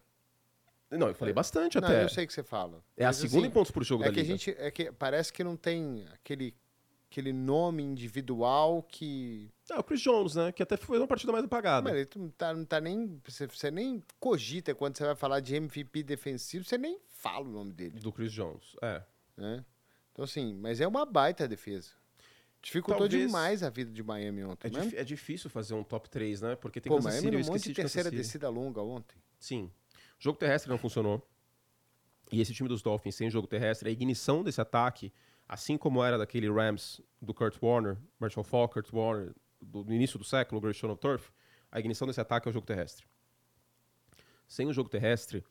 Não, eu falei bastante Não, até. eu sei que você fala. É a segunda assim, em pontos por jogo É da que a liga. gente. É que parece que não tem aquele, aquele nome individual que. É, o Chris Jones, né? Que até foi uma partida mais apagada. Mas ele não tá, não tá nem. Você, você nem cogita quando você vai falar de MVP defensivo, você nem fala o nome dele. Do Chris Jones, é. Né? Então, assim, mas é uma baita defesa. Dificultou Talvez- demais a vida de Miami ontem. É, né? dif- é difícil fazer um top 3, né? Porque tem Pô, Kansas Miami City, eu num monte de terceira descida longa ontem. Sim. O jogo terrestre não funcionou. E esse time dos Dolphins sem jogo terrestre, a ignição desse ataque, assim como era daquele Rams do Kurt Warner, Marshall Falk, Kurt Warner, do, do início do século, Great Show of Turf, a ignição desse ataque é o jogo terrestre. Sem o jogo terrestre,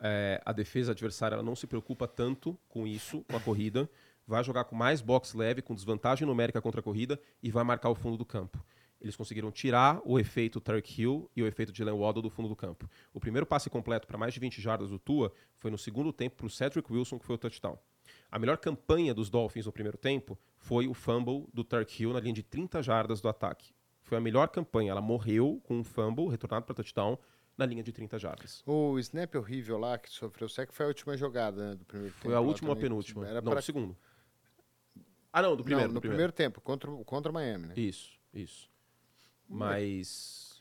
eh, a defesa adversária ela não se preocupa tanto com isso, com a corrida, vai jogar com mais box leve, com desvantagem numérica contra a corrida e vai marcar o fundo do campo. Eles conseguiram tirar o efeito Tarek Hill e o efeito Jalen Waddle do fundo do campo. O primeiro passe completo para mais de 20 jardas do Tua foi no segundo tempo para o Cedric Wilson, que foi o touchdown. A melhor campanha dos Dolphins no primeiro tempo foi o fumble do Tarek Hill na linha de 30 jardas do ataque. Foi a melhor campanha. Ela morreu com um fumble retornado para touchdown na linha de 30 jardas. O snap horrível lá que sofreu o sec foi a última jogada né, do primeiro tempo. Foi a última ou também. penúltima? Era não, pra... do segundo. Ah, não, do primeiro. não, no primeiro tempo, contra, o- contra o Miami, né? Isso, isso. Mas.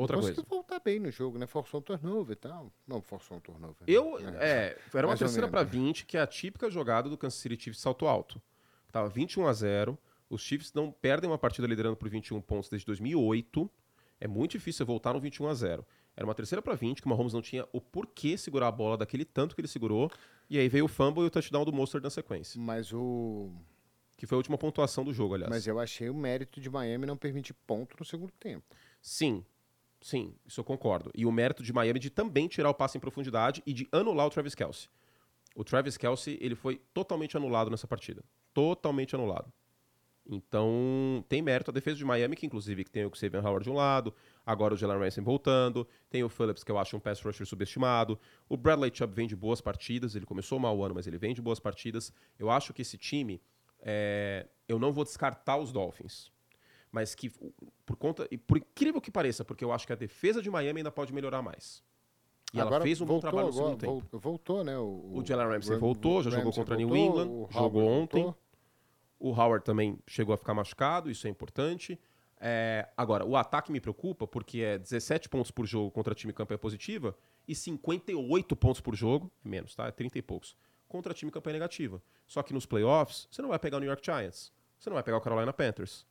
Outra Conseguiu coisa. voltar bem no jogo, né? Forçou um turnover e tal. Não, forçou um turnover. né? Eu, É. é, era uma Mais terceira para menos. 20, que é a típica jogada do Kansas City Chiefs salto alto. Tava 21 a 0. Os Chiefs não perdem uma partida liderando por 21 pontos desde 2008. É muito difícil voltar no 21 a 0. Era uma terceira para 20, que o Mahomes não tinha o porquê segurar a bola daquele tanto que ele segurou. E aí veio o fumble e o touchdown do Mostert na sequência. Mas o. Que foi a última pontuação do jogo, aliás. Mas eu achei o mérito de Miami não permitir ponto no segundo tempo. Sim, sim, isso eu concordo. E o mérito de Miami de também tirar o passe em profundidade e de anular o Travis Kelsey. O Travis Kelsey, ele foi totalmente anulado nessa partida. Totalmente anulado. Então, tem mérito a defesa de Miami, que inclusive que tem o Xavier Howard de um lado, agora o Jalen Ramsey voltando, tem o Phillips, que eu acho um pass rusher subestimado, o Bradley Chubb vem de boas partidas, ele começou mal o ano, mas ele vem de boas partidas. Eu acho que esse time, é, eu não vou descartar os Dolphins, mas que por conta, e por incrível que pareça, porque eu acho que a defesa de Miami ainda pode melhorar mais. E ela Agora fez um bom trabalho no agora, segundo tempo. vol- Voltou, né? O, O Jalen Ramsey Ram- voltou, já jogou Ramsey contra New voltou, England, o Howard jogou ontem. voltou. O Howard também chegou a ficar machucado, isso é importante. É, agora, o ataque me preocupa porque é 17 pontos por jogo contra time campanha positiva e 58 pontos por jogo, menos, tá? É 30 e poucos, contra time campanha negativa. Só que nos playoffs, você não vai pegar o New York Giants, você não vai pegar o Carolina Panthers,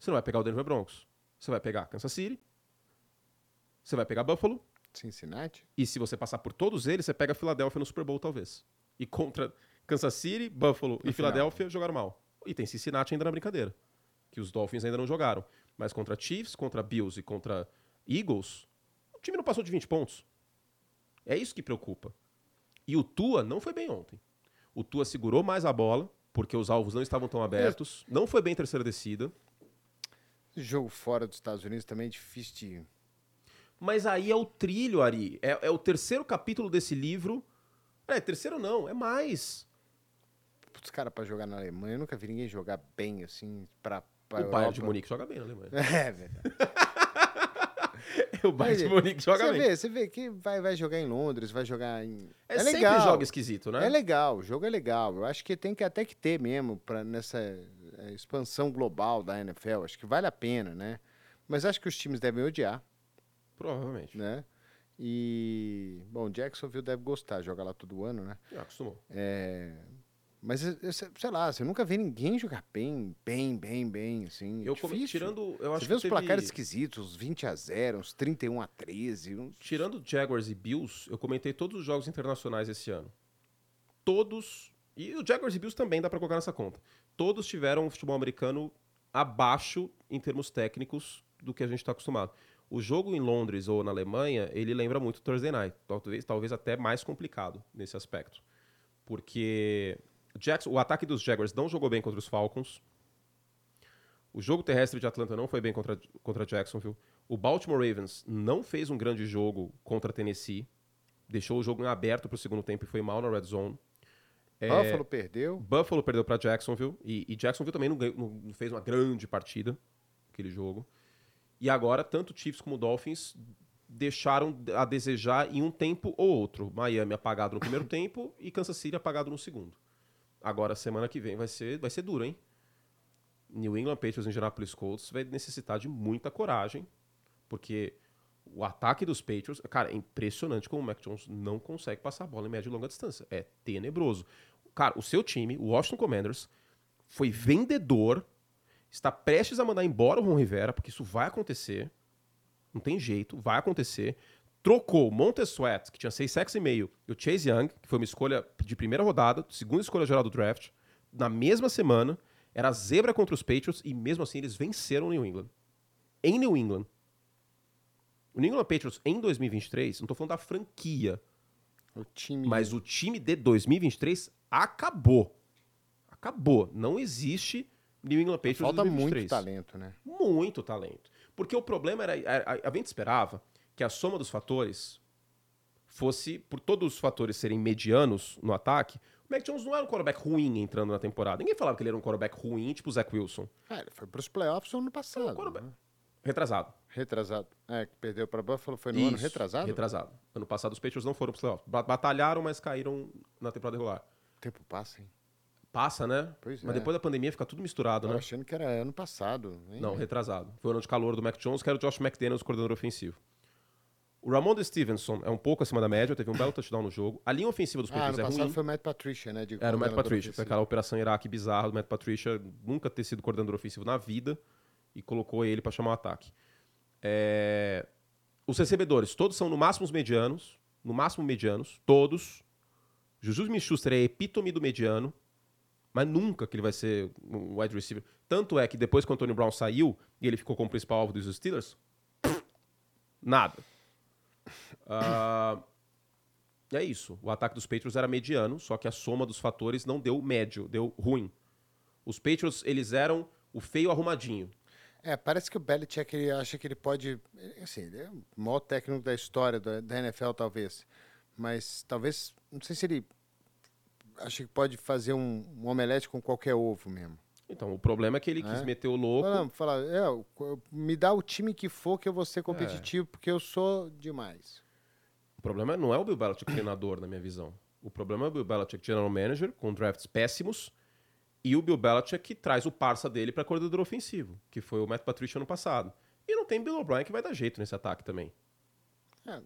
você não vai pegar o Denver Broncos, você vai pegar Kansas City, você vai pegar Buffalo, Cincinnati? e se você passar por todos eles, você pega a Filadélfia no Super Bowl, talvez. E contra Kansas City, Buffalo e No final. Filadélfia jogaram mal. E tem Cincinnati ainda na brincadeira. Que os Dolphins ainda não jogaram. Mas contra Chiefs, contra Bills e contra Eagles, o time não passou de 20 pontos. É isso que preocupa. E o Tua não foi bem ontem. O Tua segurou mais a bola, porque os alvos não estavam tão abertos. Não foi bem terceira descida. Jogo fora dos Estados Unidos também é difícil de. Mas aí é o trilho, Ari. É, é o terceiro capítulo desse livro. É, terceiro não, é mais. Os caras pra jogar na Alemanha, eu nunca vi ninguém jogar bem assim, pra pra o Bayern de. Munique joga bem na Alemanha. É, verdade. o Bayern de Munique joga Você bem. vê, você vê que vai, vai jogar em Londres, vai jogar em. É, É, sempre legal. joga esquisito, né? É legal, o jogo é legal. Eu acho que tem que até que ter mesmo para nessa é, expansão global da NFL. Acho que vale a pena, né? Mas acho que os times devem odiar, Provavelmente. né? E bom, Jacksonville deve gostar, joga lá todo ano, né? Já acostumou. É, mas eu- eu sei lá, você nunca vê ninguém jogar bem, bem, bem, bem, assim. Eu come- difícil. tirando, eu Você acho vê que os teve- placares esquisitos, uns 20 a 0, uns 31 a 13. Uns... Tirando Jaguars e Bills, eu comentei todos os jogos internacionais esse ano. Todos, e o Jaguars e Bills também dá pra colocar nessa conta. Todos tiveram um futebol americano abaixo em termos técnicos do que a gente está acostumado. O jogo em Londres ou na Alemanha, ele lembra muito Thursday Night, talvez, talvez até mais complicado nesse aspecto. Porque Jackson, o ataque dos Jaguars não jogou bem contra os Falcons. O jogo terrestre de Atlanta não foi bem contra, contra Jacksonville. O Baltimore Ravens não fez um grande jogo contra Tennessee. Deixou o jogo em aberto para o segundo tempo e foi mal na red zone. É, Buffalo perdeu. Buffalo perdeu para Jacksonville. E, e Jacksonville também não, ganhou- não fez uma grande partida aquele jogo. E agora, tanto Chiefs como Dolphins deixaram a desejar em um tempo ou outro. Miami apagado no primeiro tempo e Kansas City apagado no segundo. Agora, semana que vem vai ser, vai ser duro, hein? New England Patriots e Indianapolis Colts vai necessitar de muita coragem, porque o ataque dos Patriots, cara, é impressionante como o Mac Jones não consegue passar a bola em média e longa distância. É tenebroso. Cara, o seu time, o Washington Commanders, foi vendedor, está prestes a mandar embora o Ron Rivera, porque isso vai acontecer. Não tem jeito, vai acontecer. Trocou o Sweat, que tinha 6 sacks e meio, e o Chase Young, que foi uma escolha de primeira rodada, segunda escolha geral do draft, na mesma semana, era zebra contra os Patriots, e mesmo assim eles venceram o New England. Em New England. O New England Patriots em 2023, não tô falando da franquia, O time. mas o time de 2023 acabou. Acabou. Não existe New England Patriots Falta 2023. muito talento, né? Muito talento. Porque o problema era. A, a- a gente esperava que a soma dos fatores fosse, por todos os fatores serem medianos no ataque, o Mac Jones não era um quarterback ruim entrando na temporada. Ninguém falava que ele era um quarterback ruim, tipo o Zach Wilson. Ah, ele foi pros playoffs no ano passado. quarterback. né? Retrasado. Retrasado. É, que perdeu pra Buffalo foi no ano Isso, retrasado? Retrasado. Ano passado os Patriots não foram pros playoffs. Ba- Batalharam, mas caíram na temporada regular. O tempo passa, hein? Passa, né? Pois mas é. depois da pandemia fica tudo misturado, Tava né? achando que era ano passado. hein? Não, retrasado. Foi o ano de calor do Mac Jones, que era o Josh McDaniels, coordenador ofensivo. O Ramon Stevenson é um pouco acima da média, teve um belo touchdown no jogo. A linha ofensiva dos Ah, Patriots ano é passado ruim. foi o Matt Patricia, né? Era o Matt Patricia, foi aquela operação Iraque bizarra do Matt Patricia, nunca ter sido coordenador ofensivo na vida, e colocou ele para chamar o ataque. É, Os recebedores, todos são no máximo os medianos, no máximo medianos, todos. Juju Smith-Schuster é a epítome do mediano, mas nunca que ele vai ser um wide receiver. Tanto é que depois que o Antonio Brown saiu e ele ficou como principal alvo dos Steelers, nada. Ah, é isso. O ataque dos Patriots era mediano, só que a soma dos fatores não deu médio, deu ruim. Os Patriots, eles eram o feio arrumadinho. É, parece que o Belichick ele acha que ele pode. Assim, ele é o maior técnico da história da, da NFL, talvez. Mas talvez. Não sei se ele acha que pode fazer um, um omelete com qualquer ovo mesmo. Então, o problema é que ele quis É. meter o louco. Fala, fala, é, me dá o time que for que eu vou ser competitivo, porque eu sou demais. O problema não é o Bill Belichick treinador, na minha visão. O problema é o Bill Belichick general manager, com drafts péssimos, e o Bill Belichick que traz o parça dele para coordenador ofensivo, que foi o Matt Patricia ano passado. E não tem Bill O'Brien que vai dar jeito nesse ataque também. É,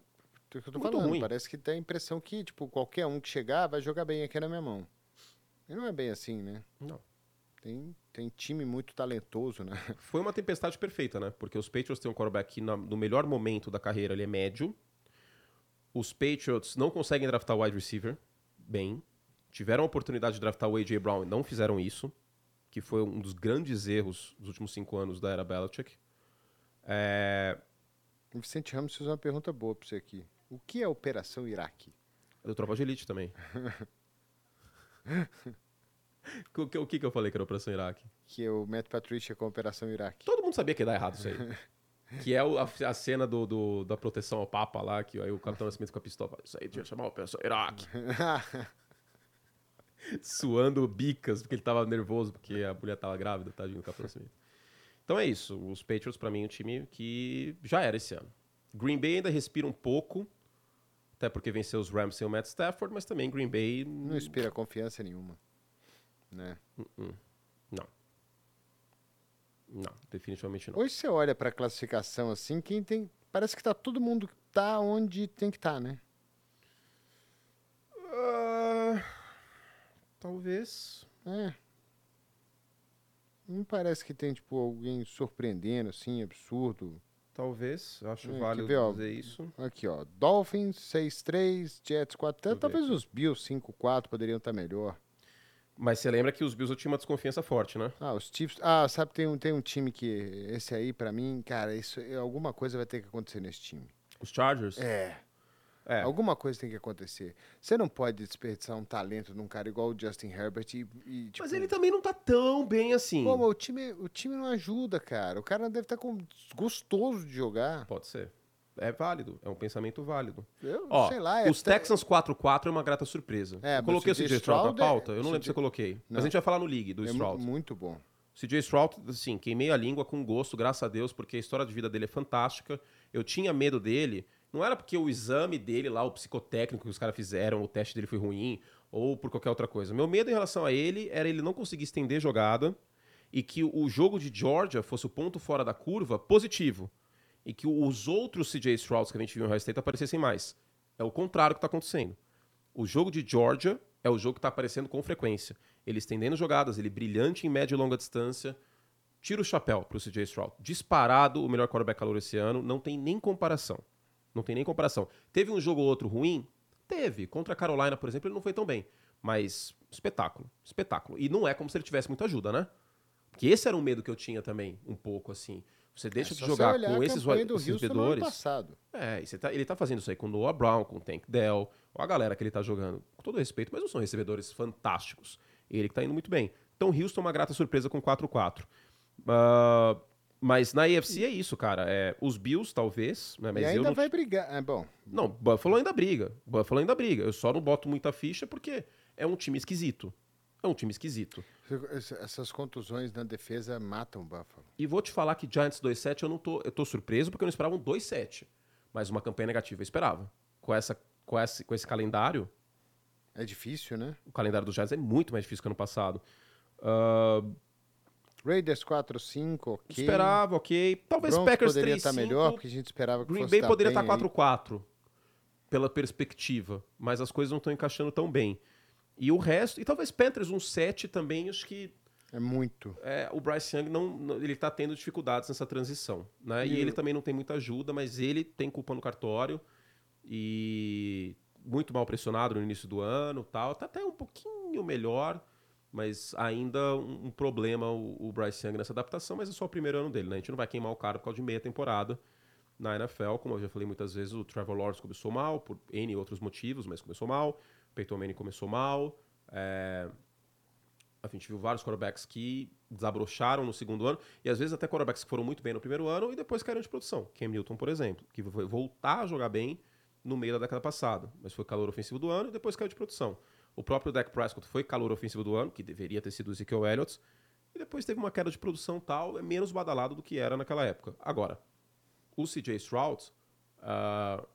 que eu tô Muito falando. ruim. Parece que tem a impressão que, tipo, qualquer um que chegar vai jogar bem aqui na minha mão. E não é bem assim, né? Não. Tem, tem time muito talentoso, né? Foi uma tempestade perfeita, né? Porque os Patriots têm um quarterback que no melhor momento da carreira ele é médio. Os Patriots não conseguem draftar o wide receiver bem. Tiveram a oportunidade de draftar o A.J. Brown e não fizeram isso. Que foi um dos grandes erros dos últimos cinco anos da era Belichick. É, O Vicente Ramos fez uma pergunta boa pra você aqui. O que é Operação Iraque? é do Tropa de Elite também. o, que, o que que eu falei que era Operação Iraque? Que é o Matt Patricia com a Operação Iraque. Todo mundo sabia que ia dar errado isso aí. que é a, a cena do, do- da proteção ao Papa lá, que aí o Capitão Nascimento com a pistola fala, isso aí devia chamar Operação Iraque. Suando bicas, porque ele tava nervoso, porque a mulher tava grávida, tadinho do Capitão Nascimento. Então é isso. Os Patriots, para mim, é um time que já era esse ano. Green Bay ainda respira um pouco, até porque venceu os Rams sem o Matt Stafford, mas também Green Bay. Não inspira confiança nenhuma. Né? Uh-uh. Não. Não, definitivamente não. Hoje você olha para a classificação assim, quem tem. Parece que tá todo mundo tá onde tem que estar, tá, né? Talvez. É. Não parece que tem, tipo, alguém surpreendendo, assim, absurdo. Talvez, acho é, válido ver, dizer isso. Aqui, ó. Dolphins 6-3, Jets 4 Talvez os Bills 5-4 poderiam estar melhor. Mas você lembra que os Bills eu tinha uma desconfiança forte, né? Ah, os Chiefs. Ah, sabe, tem um, tem um time que. Esse aí, para mim, cara, isso, alguma coisa vai ter que acontecer nesse time. Os Chargers? É. É. Alguma coisa tem que acontecer. Você não pode desperdiçar um talento num cara igual o Justin Herbert e, e tipo... Mas ele também não tá tão bem assim. Pô, mas o time, o time não ajuda, cara. O cara deve estar tá com gostoso de jogar. Pode ser. É válido, é um pensamento válido. Eu Ó, sei lá. É os Texans 4-4 é uma grata surpresa. É, eu coloquei o CJ Stroud na pauta? Eu não lembro se você coloquei. Não. Mas a gente vai falar no League do é Stroud. Muito bom. CJ Stroud, assim, queimei a língua com gosto, graças a Deus, porque a história de vida dele é fantástica. Eu tinha medo dele, não era porque o exame dele lá, o psicotécnico que os caras fizeram, o teste dele foi ruim, ou por qualquer outra coisa. Meu medo em relação a ele era ele não conseguir estender jogada e que o jogo de Georgia fosse o ponto fora da curva positivo e que os outros CJ Strouds que a gente viu no High State aparecessem mais. É o contrário que está acontecendo. O jogo de Georgia é o jogo que está aparecendo com frequência. Ele estendendo jogadas, ele brilhante em média e longa distância. Tira o chapéu para o CJ Stroud. Disparado o melhor quarterback calor esse ano, não tem nem comparação. Não tem nem comparação. Teve um jogo ou outro ruim? Teve. Contra a Carolina, por exemplo, ele não foi tão bem. Mas espetáculo, espetáculo. E não é como se ele tivesse muita ajuda, né? Porque esse era um medo que eu tinha também, um pouco assim. Você deixa é, de jogar com esses recebedores. É, e tá, ele tá fazendo isso aí com o Noah Brown, com o Tank Dell, com a galera que ele tá jogando. Com todo respeito, mas não são recebedores fantásticos. Ele que tá indo muito bem. Então, Houston é uma grata surpresa com 4-4. Uh, mas na AFC é isso, cara. É, os Bills, talvez. Né, mas e ainda não... vai brigar. É bom. Não, Buffalo ainda briga. Buffalo ainda briga. Eu só não boto muita ficha porque é um time esquisito. É um time esquisito. Essas contusões na defesa matam o Buffalo. E vou te falar que Giants 2-7 eu não tô, eu tô surpreso porque eu não esperava um 2-7. Mas uma campanha negativa eu esperava. Com, essa, com, esse, com esse calendário. É difícil, né? O calendário dos Giants é muito mais difícil que ano passado. Uh, Raiders 4-5, ok. Esperava, ok. Talvez Broncos Packers 3-5. poderia estar tá melhor, porque a gente esperava que Green Bay tá poderia estar tá 4-4, pela perspectiva. Mas as coisas não estão encaixando tão bem. E o resto, e talvez Panthers um 7 também, acho que é muito. É, o Bryce Young não, ele está tendo dificuldades nessa transição, né? E, e ele também não tem muita ajuda, mas ele tem culpa no cartório e muito mal pressionado no início do ano, tal, tá até um pouquinho melhor, mas ainda um, um problema o, o, Bryce Young nessa adaptação, mas é só o primeiro ano dele, né? A gente não vai queimar o cara por causa de meia temporada na NFL, como eu já falei muitas vezes, o Trevor Lawrence começou mal por N outros motivos, mas começou mal. Peyton Manning começou mal. É... A gente viu vários quarterbacks que desabrocharam no segundo ano, e às vezes até quarterbacks que foram muito bem no primeiro ano e depois caíram de produção. Cam Newton, por exemplo, que foi voltar a jogar bem no meio da década passada, mas foi calor ofensivo do ano e depois caiu de produção. O próprio Dak Prescott foi calor ofensivo do ano, que deveria ter sido o Ezekiel Elliott, e depois teve uma queda de produção tal, é menos badalado do que era naquela época. Agora, o CJ Stroud, uh,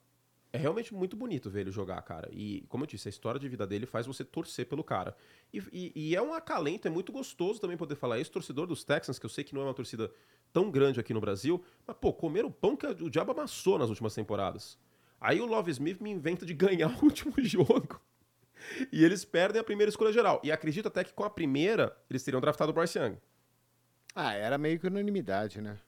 é realmente muito bonito ver ele jogar, cara. E, como eu disse, a história de vida dele faz você torcer pelo cara. E, e, e, é um acalento, é muito gostoso também poder falar isso. Torcedor dos Texans, que eu sei que não é uma torcida tão grande aqui no Brasil, mas, pô, comer o pão que o diabo amassou nas últimas temporadas. Aí o Love Smith me inventa de ganhar o último jogo. E eles perdem a primeira escolha geral. E acredito até que com a primeira, eles teriam draftado o Bryce Young. Ah, era meio que unanimidade, né?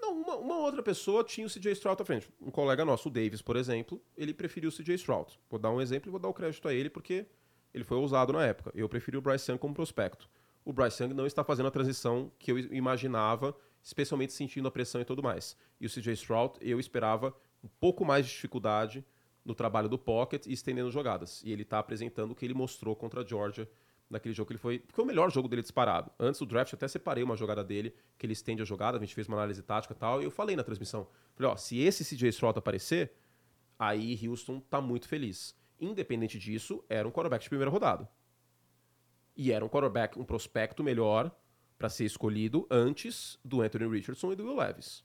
Não, uma, uma, outra pessoa tinha o CJ Stroud à frente. Um colega nosso, o Davis, por exemplo, ele preferiu o CJ Stroud. Vou dar um exemplo e vou dar o crédito a ele porque ele foi ousado na época. Eu preferi o Bryce Young como prospecto. O Bryce Young não está fazendo a transição que eu imaginava, especialmente sentindo a pressão e tudo mais. E o CJ Stroud, eu esperava um pouco mais de dificuldade no trabalho do pocket e estendendo jogadas. E ele está apresentando o que ele mostrou contra a Georgia naquele jogo que ele foi. Foi o melhor jogo dele disparado. Antes do draft, eu até separei uma jogada dele, que ele estende a jogada, a gente fez uma análise tática e tal, e eu falei na transmissão. Falei, ó, se esse CJ Stroud aparecer, aí Houston tá muito feliz. Independente disso, era um quarterback de primeira rodada. E era um quarterback, um prospecto melhor para ser escolhido antes do Anthony Richardson e do Will Levis.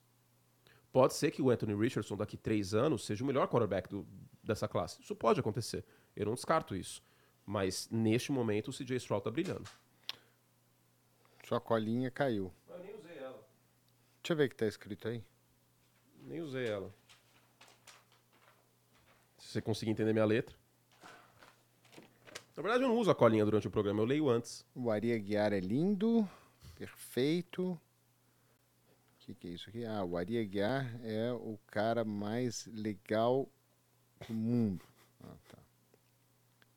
Pode ser que o Anthony Richardson daqui três anos seja o melhor quarterback do, dessa classe. Isso pode acontecer. Eu não descarto isso. Mas neste momento o CJ Stroud tá brilhando. Sua colinha caiu. Eu nem usei ela. Deixa eu ver o que tá escrito aí. Nem usei ela. Se você conseguir entender minha letra. Na verdade, eu não uso a colinha durante o programa, eu leio antes. O Ari Aguiar é lindo, perfeito. O que, que é isso aqui? Ah, o Ari Aguiar é o cara mais legal do mundo. Ah, tá.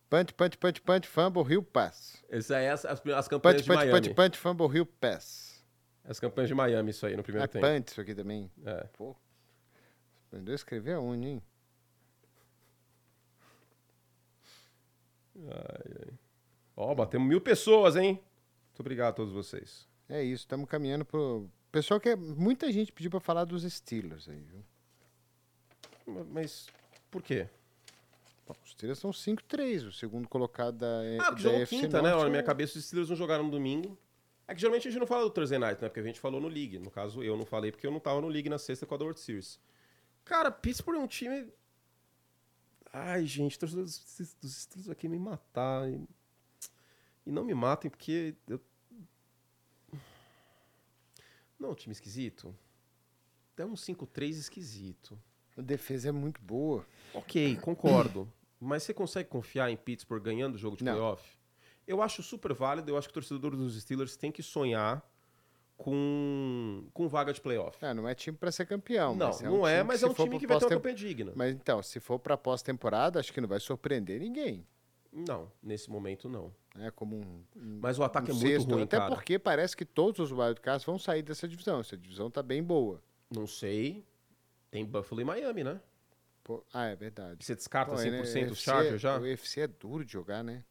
Punch, punch, punch, punch, fumble, Rio Pass. Essa é as, as, as campanhas Punch, de punch, Miami. punch, punch, fumble, Rio Pass. As campanhas de Miami, isso aí, no primeiro É tempo. punch isso aqui também. É. Pô. Aprendeu a escrever aonde, hein? Ai, ai. Ó, batemos mil pessoas, hein? Muito obrigado a todos vocês. É isso, estamos caminhando pro. Pessoal que muita gente pediu pra falar dos Steelers aí, viu? Ma- Mas por quê? Bom, Os Steelers são 5-3, o segundo colocado da. Ah, porque da jogou quinta, né? Norte Na é- minha cabeça, os Steelers não jogaram no domingo. É que geralmente a gente não fala do Thursday Night, né? Porque a gente falou no League. No caso, eu não falei porque eu não tava no League na sexta com a World Series. Cara, Pittsburgh é um time... Ai, gente, dos dos Steelers aqui me matar. E, e não me matem porque... Eu... Não, é um time esquisito. É um 5-3 esquisito. A defesa é muito boa. Ok, concordo. Mas você consegue confiar em Pittsburgh ganhando o jogo de Não. playoff? Eu acho super válido. Eu acho que o torcedor dos Steelers tem que sonhar com, com vaga de playoff. Ah, não é time pra ser campeão. não, é um não é, mas é um time que vai ter uma campanha digna. Mas então, se for pra pós-temporada, acho que não vai surpreender ninguém. Não, nesse momento não. É como um. Mas o ataque um é muito sexto, ruim, Até cara. porque parece que todos os wildcards vão sair dessa divisão. Essa divisão tá bem boa. Não sei. Tem Buffalo e Miami, né? Pô, ah, é verdade. Você descarta Pô, 100% né, os Chargers já? O UFC é duro de jogar, né?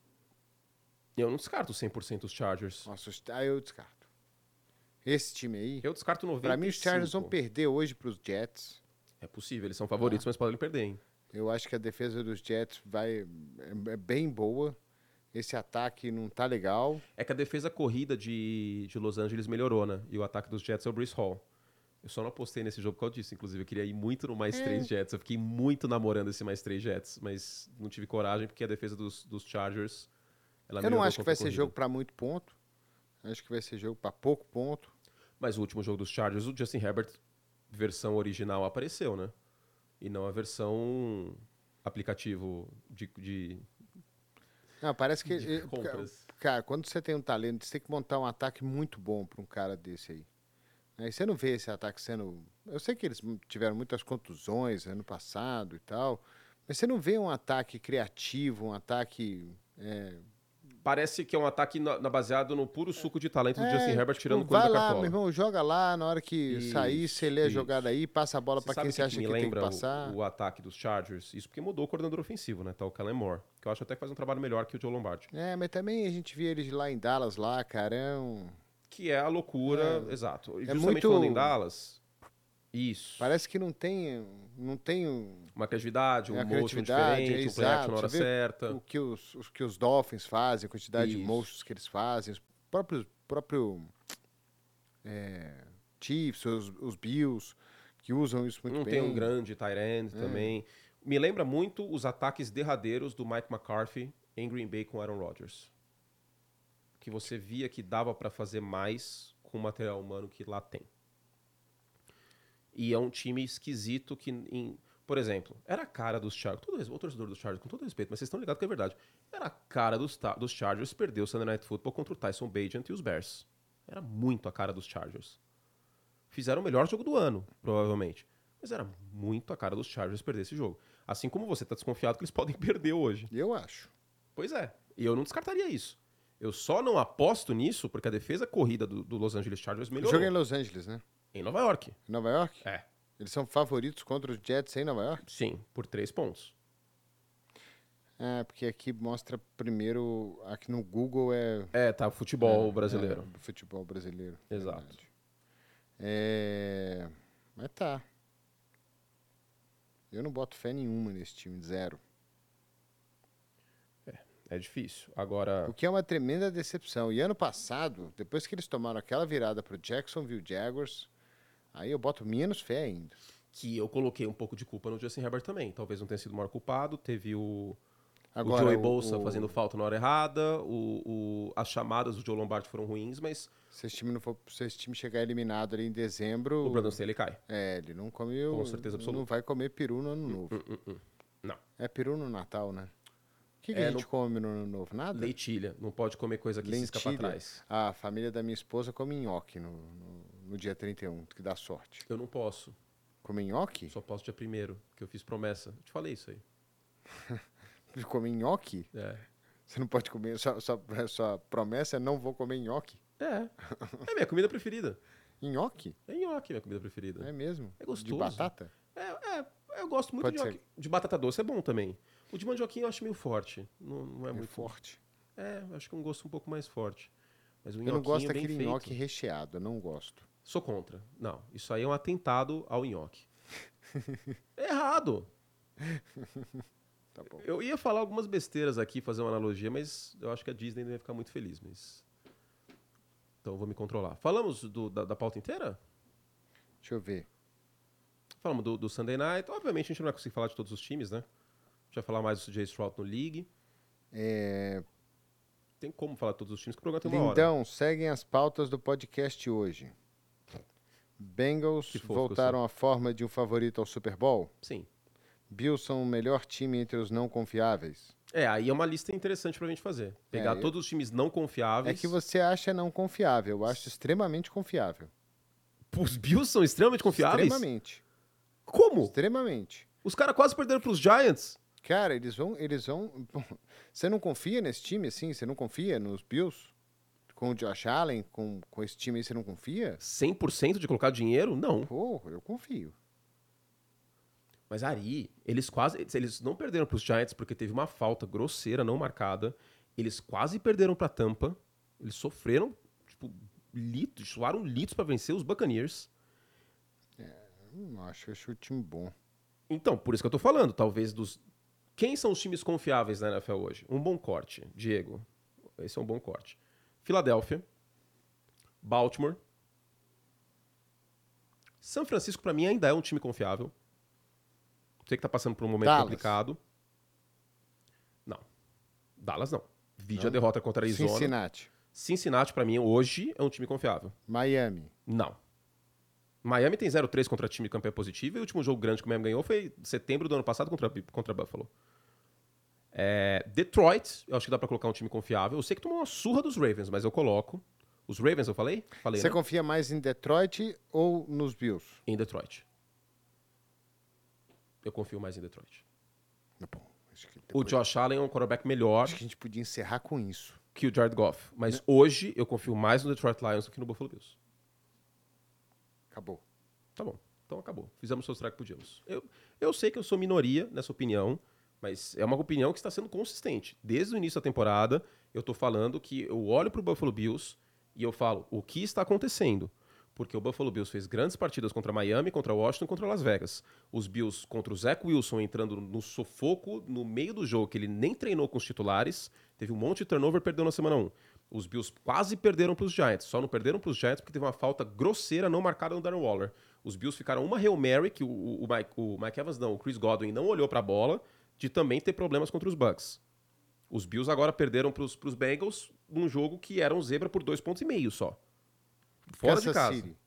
Eu não descarto 100% os Chargers. Nossa, os- ah, eu descarto. Esse time aí, Eu descarto 95%. pra mim os Chargers vão perder hoje pros Jets. É possível, eles são favoritos, mas podem perder, hein? Eu acho que a defesa dos Jets vai é, é bem boa. Esse ataque não tá legal. É que a defesa corrida de, de Los Angeles melhorou, né? E o ataque dos Jets é o Bruce Hall. Eu só não apostei nesse jogo por causa disso. Inclusive, eu queria ir muito no mais É. três Jets. Eu fiquei muito namorando esse mais três Jets, mas não tive coragem porque a defesa dos, dos Chargers. Ela eu não acho que vai ser corrida. jogo pra muito ponto. Acho que vai ser jogo pra pouco ponto. Mas o último jogo dos Chargers, o Justin Herbert, versão original, apareceu, né? E não a versão aplicativo de, de, Não, parece que de eh, compras. Cara, quando você tem um talento, você tem que montar um ataque muito bom para um cara desse aí. Aí você não vê esse ataque sendo. Eu sei que eles tiveram muitas contusões ano passado e tal, mas você não vê um ataque criativo, um ataque. é, Parece que é um ataque na- na- baseado no puro suco de talento do é, Justin Herbert tirando o tipo, coelho Vai da lá, meu irmão, joga lá, na hora que sair, Isso, você lê a jogada aí, passa a bola para quem o você acha me que tem que lembra o- passar. O, ataque dos Chargers? Isso porque mudou o coordenador ofensivo, né? Tá o Kellen Moore. Que eu acho até que faz um trabalho melhor que o Joe Lombardi. É, mas também a gente via eles lá em Dallas, lá, um... Que é a loucura, É. exato. E É justamente muito- falando em Dallas, isso. Parece que não tem, não tem um- Uma criatividade, um É, motion criatividade, diferente, é um play action na hora certa. o que os, os que os Dolphins fazem, a quantidade de Isso. motions que eles fazem, os próprios próprio, é, Chiefs, os, os Bills, que usam isso muito Não bem. tem um grande end É. também. Me lembra muito os ataques derradeiros do Mike McCarthy em Green Bay com Aaron Rodgers. Que você via que dava pra fazer mais com o material humano que lá tem. E é um time esquisito que, em- por exemplo, era a cara dos Chargers. Todo, o torcedor dos Chargers, com todo respeito, mas vocês estão ligados que é verdade. Era a cara dos, dos Chargers perder o Sunday Night Football contra o Tyson Bagent e os Bears. Era muito a cara dos Chargers. Fizeram o melhor jogo do ano, provavelmente. Mas era muito a cara dos Chargers perder esse jogo. Assim como você tá desconfiado que eles podem perder hoje. Eu acho. Pois é. E eu não descartaria isso. Eu só não aposto nisso porque a defesa corrida do, do Los Angeles Chargers O melhorou. jogo é em Los Angeles, né? Em Nova York. Em Nova York? É. Eles são favoritos contra os Jets em Nova York? Sim, por três pontos. É, porque aqui mostra primeiro, aqui no Google é... É, tá, futebol brasileiro. É, do futebol brasileiro. Exato. verdade. É, mas tá. Eu não boto fé nenhuma nesse time, zero. É difícil. Agora, O que é uma tremenda decepção. E ano passado, depois que eles tomaram aquela virada pro Jacksonville Jaguars, aí eu boto menos fé ainda. que eu coloquei um pouco de culpa no Justin Herbert também. Talvez não tenha sido o maior culpado. Teve o, o Agora, Joey o- Bolsa o- fazendo falta na hora errada. O, o- as chamadas do Joe Lombardi foram ruins, mas Se esse time não for, se esse time chegar eliminado ali em dezembro, o Brandon Staley cai. é, ele não come o- Com certeza absoluta. não vai comer peru no ano novo. Hum, hum, hum. Não. É peru no Natal, né? O que, que É, a gente come no ano novo? Nada? Leitilha. Não pode comer coisa que cisca pra Lentilha. trás. A família da minha esposa come nhoque no, no, no dia 31, que dá sorte. Eu não posso. Come nhoque? Só posso dia primeiro, que eu fiz promessa. Eu te falei isso aí. Come nhoque? É. Você não pode comer, sua, sua, sua promessa é não vou comer nhoque. É. É minha comida preferida. Nhoque? É nhoque minha comida preferida. É mesmo? É gostoso. De batata? É, é, eu gosto muito Pode de nhoque. De batata doce é bom também. O de mandioquinha eu acho meio forte. Não, não é, É muito forte. É, acho que é um gosto um pouco mais forte. Mas o Eu não gosto bem daquele nhoque recheado, eu não gosto. Sou contra. Não, isso aí é um atentado ao nhoque. é errado. Tá. Eu ia falar algumas besteiras aqui, fazer uma analogia, mas eu acho que a Disney não ia ficar muito feliz, mas... Então eu vou me controlar. Falamos do- da, da pauta inteira? Deixa eu ver. Falamos do, do Sunday Night. Obviamente a gente não vai conseguir falar de todos os times, né? A gente vai falar mais do CJ Stroud no League. É, Tem como falar de todos os times, que o programa tem uma hora. Lindão, seguem as pautas do podcast hoje. Bengals fofo voltaram à forma de um favorito ao Super Bowl. Sim. Bills são o melhor time entre os não confiáveis. É, aí é uma lista interessante pra gente fazer. Pegar É, eu- todos os times não É confiáveis. que você acha não confiável. Eu acho extremamente confiável. Os Bills são extremamente confiáveis? Extremamente. Como? Extremamente. Os caras quase perderam pros Giants. Cara, eles vão. Eles vão. Você não confia nesse time assim? Você não confia nos Bills? Com o Josh Allen, com, com esse time aí, você não confia? 100% de colocar dinheiro? Não. Pô, eu confio. Mas Ari, eles quase. Eles não perderam pros Giants porque teve uma falta grosseira, não marcada. Eles quase perderam pra Tampa. Eles sofreram, tipo, litros, suaram litros pra vencer os Buccaneers. Hum, acho, acho o time bom. Então, por isso que eu tô falando, talvez dos. Quem são os times confiáveis na NFL hoje? Um bom corte, Diego. Esse é um bom corte. Filadélfia, Baltimore. São Francisco, pra mim, ainda é um time confiável. Sei que tá passando por um momento Dallas. complicado. Não. Dallas não. Vide a derrota contra a Arizona. Cincinnati. Cincinnati, pra mim, hoje é um time confiável. Miami. Não. Miami tem 0-3 contra time campeão positivo e o último jogo grande que o Miami ganhou foi em setembro do ano passado contra, contra Buffalo. É, Detroit, eu acho que dá pra colocar um time confiável. Eu sei que tomou uma surra dos Ravens, mas eu coloco. Os Ravens, eu falei? Falei, Você né? confia mais em Detroit ou nos Bills? Em Detroit. Eu confio mais em Detroit. Tá bom. Que, O depois- Josh Allen é um quarterback melhor acho que a gente podia encerrar com isso. que o Jared Goff. Mas hoje eu confio mais no Detroit Lions do que no Buffalo Bills. Acabou. Tá bom. Então acabou. Fizemos o seu que podíamos. Eu, eu sei que eu sou minoria nessa opinião, mas é uma opinião que está sendo consistente. Desde o início da temporada, eu tô falando que eu olho pro Buffalo Bills e eu falo o que está acontecendo. Porque o Buffalo Bills fez grandes partidas contra Miami, contra Washington contra Las Vegas. Os Bills contra o Zach Wilson entrando no sufoco no meio do jogo, que ele nem treinou com os titulares, teve um monte de turnover, perdeu na semana 1. Os Bills quase perderam para os Giants, só não perderam para os Giants porque teve uma falta grosseira não marcada no Darren Waller. Os Bills ficaram uma Hail Mary, que o, o, o Mike, o Mike Evans não, o Chris Godwin não olhou para a bola, de também ter problemas contra os Bucks. Os Bills agora perderam para os Bengals num jogo que era um zebra por dois pontos e meio só. Fora Kansas de casa. City.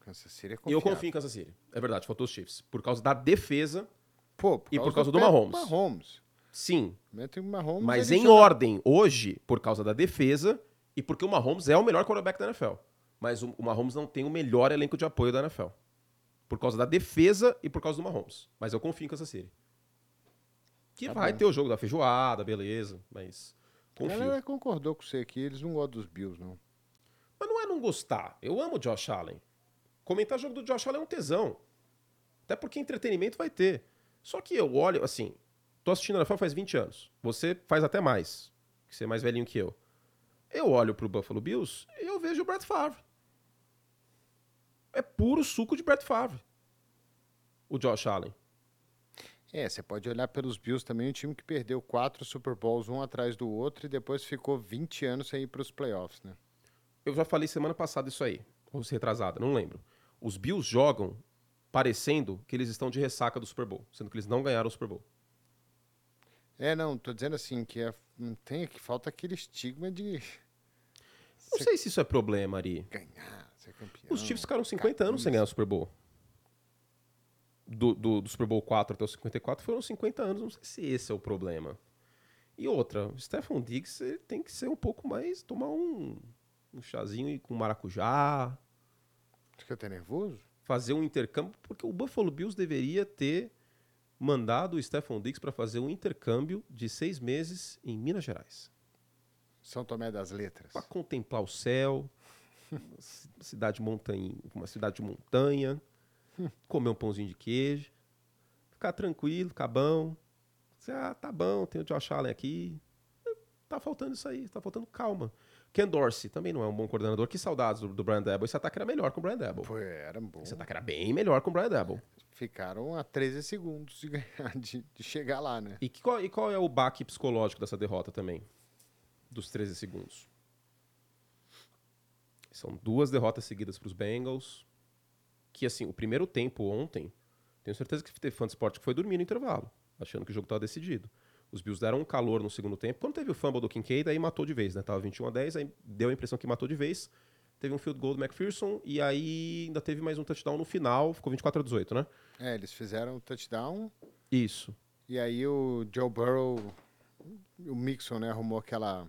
Kansas City é Eu confiável. confio em Kansas City. É verdade, faltou os Chiefs. Por causa da defesa, Pô, E por causa do Pat Mahomes. Mahomes. sim. Mahomes, Mas em joga- ordem, hoje, por causa da defesa e porque o Mahomes é o melhor quarterback da NFL. Mas o, o Mahomes não tem o melhor elenco de apoio da NFL. Por causa da defesa e por causa do Mahomes. Mas eu confio em Kansas City. Que Tá vai bom. ter o jogo da feijoada, beleza. Mas A confio. galera concordou com você aqui, eles não gostam dos Bills, não. Mas não é não gostar. Eu amo o Josh Allen. Comentar jogo do Josh Allen é um tesão. Até porque entretenimento vai ter. Só que eu olho, assim, tô assistindo a NFL faz 20 anos. Você faz até mais, que você é mais velhinho que eu. Eu olho pro Buffalo Bills e eu vejo o Brett Favre. É puro suco de Brett Favre. O Josh Allen. É, você pode olhar pelos Bills também, um time que perdeu quatro Super Bowls um atrás do outro e depois ficou 20 anos sem ir para os playoffs, né? Eu já falei semana passada isso aí, ou se retrasada, não lembro. Os Bills jogam parecendo que eles estão de ressaca do Super Bowl, sendo que eles não ganharam o Super Bowl. É, não, tô dizendo assim, que é, tem, que falta aquele estigma de Não sei se isso é problema, Ari. ganhar, ser campeão. Os Chiefs ficaram 50 anos sem ganhar o Super Bowl. Do, do, do Super Bowl 4 até o 54 foram 50 anos, não sei se esse é o problema. E outra, o Stephon Diggs ele tem que ser um pouco mais, tomar um, um chazinho com maracujá, Acho que eu tô nervoso? fazer um intercâmbio, porque o Buffalo Bills deveria ter mandado o Stephon Diggs para fazer um intercâmbio de seis meses em Minas Gerais. São Tomé das Letras. Para contemplar o céu, uma ci- cidade montanha, uma cidade de montanha, comer um pãozinho de queijo, ficar tranquilo, ficar bom. Você, ah, tá bom, tem o Josh Allen aqui. Tá faltando isso aí, tá faltando calma. Ken Dorsey também não é um bom coordenador. Que saudades do, do Brian Dabble. Esse ataque era melhor com o Brian Dabble. Foi, era bom. Esse ataque era bem melhor com o Brian Dabble. Ficaram a 13 segundos de ganhar, de, de chegar lá, né? E, que- qual, e qual é o baque psicológico dessa derrota também? Dos 13 segundos. São duas derrotas seguidas para os Bengals. Que, assim, o primeiro tempo ontem, tenho certeza que teve fã de esporte que foi dormir no intervalo, achando que o jogo estava decidido. Os Bills deram um calor no segundo tempo. Quando teve o fumble do Kincaid, aí matou de vez, né? Tava 21 a 10, aí deu a impressão que matou de vez. Teve um field goal do McPherson e aí ainda teve mais um touchdown no final, ficou 24 a 18, né? É, eles fizeram o touchdown Isso. e aí o Joe Burrow, o Mixon, né, arrumou aquela...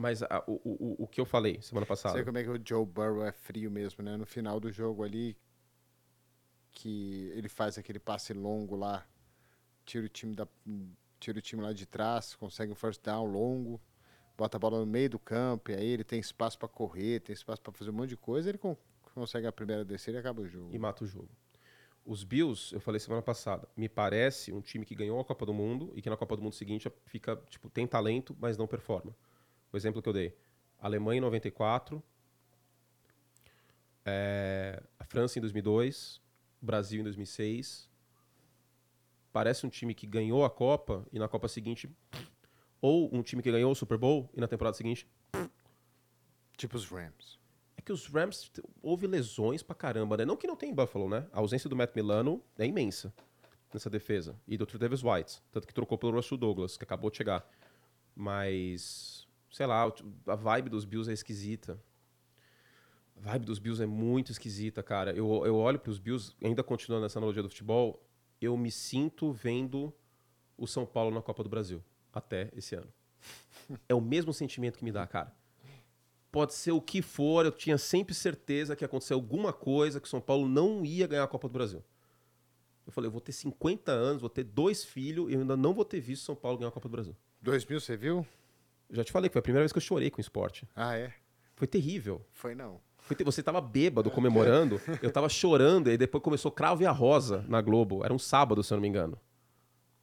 Mas a- o, o, o que eu falei semana passada. Sei como é que o Joe Burrow é frio mesmo, né? No final do jogo ali, que ele faz aquele passe longo lá, tira o time, da, tira o time lá de trás, consegue um first down longo, bota a bola no meio do campo, e aí ele tem espaço para correr, tem espaço para fazer um monte de coisa, ele con- consegue a primeira descida e acaba o jogo. e mata o jogo. Os Bills, eu falei semana passada, me parece um time que ganhou a Copa do Mundo e que na Copa do Mundo seguinte fica, tipo, tem talento, mas não performa. O exemplo que eu dei, Alemanha em 94, é, a França em 2002, Brasil em 2006. Parece um time que ganhou a Copa e na Copa seguinte ou um time que ganhou o Super Bowl e na temporada seguinte Tipo os Rams. é que os Rams houve lesões pra caramba, né? Não que não tem em Buffalo, né? A ausência do Matt Milano é imensa nessa defesa. E do Davis White. Tanto que trocou pelo Russell Douglas, que acabou de chegar. Mas, sei lá, a vibe dos Bills é esquisita. A vibe dos Bills é muito esquisita, cara. Eu, eu olho pros Bills, ainda continuando nessa analogia do futebol, eu me sinto vendo o São Paulo na Copa do Brasil. Até esse ano. É o mesmo sentimento que me dá, cara pode ser o que for, eu tinha sempre certeza que ia acontecer alguma coisa, que o São Paulo não ia ganhar a Copa do Brasil. Eu falei, eu vou ter 50 anos, vou ter dois filhos e eu ainda não vou ter visto São Paulo ganhar a Copa do Brasil. 2000, você viu? Eu já te falei que foi a primeira vez que eu chorei com o esporte. Ah, é? Foi terrível. Foi não. Foi ter- Você tava bêbado comemorando, eu tava chorando, e depois começou Cravo e a Rosa na Globo. Era um sábado, se eu não me engano.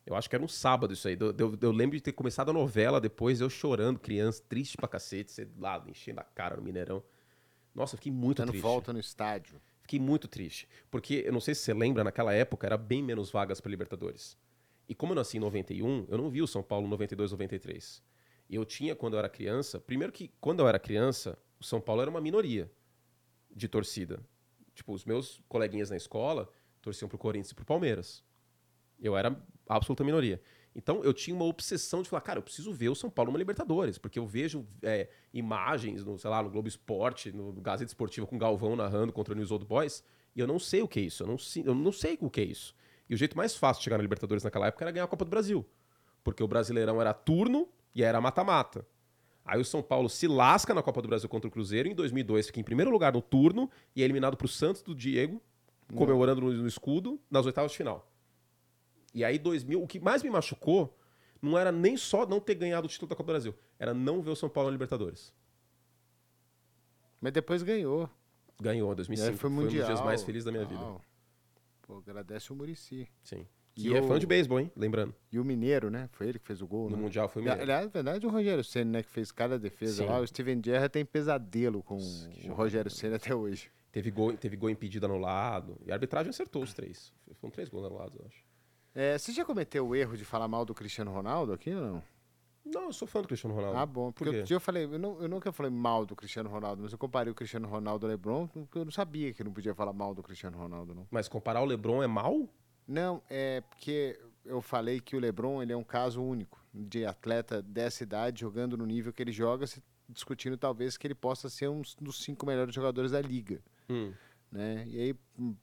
Eu acho que era um sábado isso aí. Eu, eu- eu lembro de ter começado a novela depois, eu chorando, criança, triste pra cacete, você lá, enchendo a cara no Mineirão. Nossa, eu fiquei muito Dando triste. volta no estádio. Fiquei muito triste. Porque, eu não sei se você lembra, naquela época era bem menos vagas para Libertadores. E como eu nasci em 91, eu não vi o São Paulo 92, 93. Eu tinha, quando eu era criança, primeiro que quando eu era criança, o São Paulo era uma minoria de torcida. Tipo, os meus coleguinhas na escola torciam pro Corinthians e pro Palmeiras. Eu era a absoluta minoria. Então eu tinha uma obsessão de falar, cara, eu preciso ver o São Paulo numa Libertadores, porque eu vejo é, imagens no, sei lá, no Globo Esporte, no, Gazeta Esportiva com Galvão narrando contra o News Old Boys, e eu não sei o que é isso, eu não, eu não sei o que é isso. E o jeito mais fácil de chegar na Libertadores naquela época era ganhar a Copa do Brasil, porque o Brasileirão era turno e era mata-mata. Aí o São Paulo se lasca na Copa do Brasil contra o Cruzeiro, em 2002 fica em primeiro lugar no turno e é eliminado pro Santos do Diego, comemorando no, no escudo, nas oitavas de final. E aí, 2000, o que mais me machucou não era nem só não ter ganhado o título da Copa do Brasil, era não ver o São Paulo na Libertadores. Mas depois ganhou. Ganhou em E aí 2005. foi foi um dos dias mais felizes da minha vida. Uau. Pô, agradece o Murici. Sim. E Que é o- fã de beisebol, hein? Lembrando. E o Mineiro, né? Foi ele que fez o gol, No né? Mundial foi o Mineiro. Aliás, na verdade, o Rogério Senna, né, que fez cada defesa Sim. lá, o Steven Gerrard tem pesadelo com Nossa, o. Rogério Senna até hoje. Teve gol, teve gol impedido anulado. E a arbitragem acertou os três. Foram três gols anulados, eu acho. É, você já cometeu o erro de falar mal do Cristiano Ronaldo aqui ou não? Não, eu sou fã do Cristiano Ronaldo. Ah, bom. Porque Por outro dia eu falei, eu, não, eu nunca falei mal do Cristiano Ronaldo, mas eu comparei o Cristiano Ronaldo ao LeBron, porque eu não sabia que não podia falar mal do Cristiano Ronaldo, não. Mas comparar o LeBron é mal? Não, é porque eu falei que o LeBron ele é um caso único de atleta dessa idade jogando no nível que ele joga, se discutindo talvez que ele possa ser um dos cinco melhores jogadores da liga, Hum. né? E aí hum,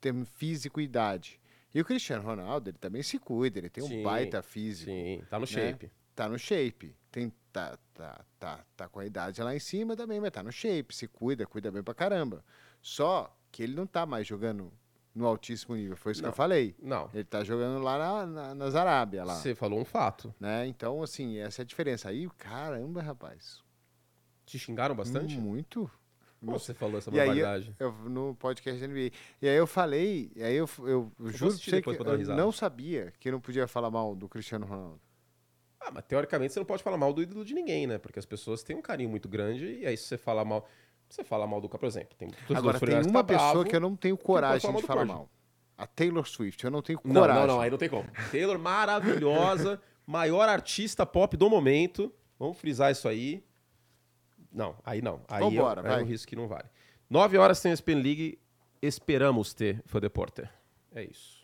tem físico e idade. E o Cristiano Ronaldo, ele também se cuida, ele tem um Sim, baita físico, Sim, tá no Né? shape. tá no shape, tem tá, tá, tá, tá com a idade lá em cima também, mas tá no shape, se cuida, cuida bem pra caramba. Só que ele não tá mais jogando no altíssimo nível, foi isso que Não. eu falei. Não, Ele tá jogando lá na, na, nas Arábia lá. você falou um fato. né? Então, assim, essa é a diferença. Aí, caramba, rapaz. Te xingaram bastante? Muito. Você falou essa barbaridade? Eu, no podcast da NBA. E aí eu falei, e aí eu, eu, eu juro que eu não sabia que eu não podia falar mal do Cristiano Ronaldo. Ah, mas teoricamente você não pode falar mal do ídolo de ninguém, né? Porque as pessoas têm um carinho muito grande e aí se você falar mal... Você fala mal do cara, por exemplo. Tem Agora, tem uma tá pessoa bravo. que eu não tenho coragem falar de falar mal. A Taylor Swift. Eu não tenho Não, coragem. não, não, aí não tem como. Taylor, maravilhosa, maior artista pop do momento. Vamos frisar isso aí. Não, aí não. Aí Vambora, é, é vai. um risco que não vale. Nove horas tem a Spin League. Esperamos ter, foi Deporter. É isso.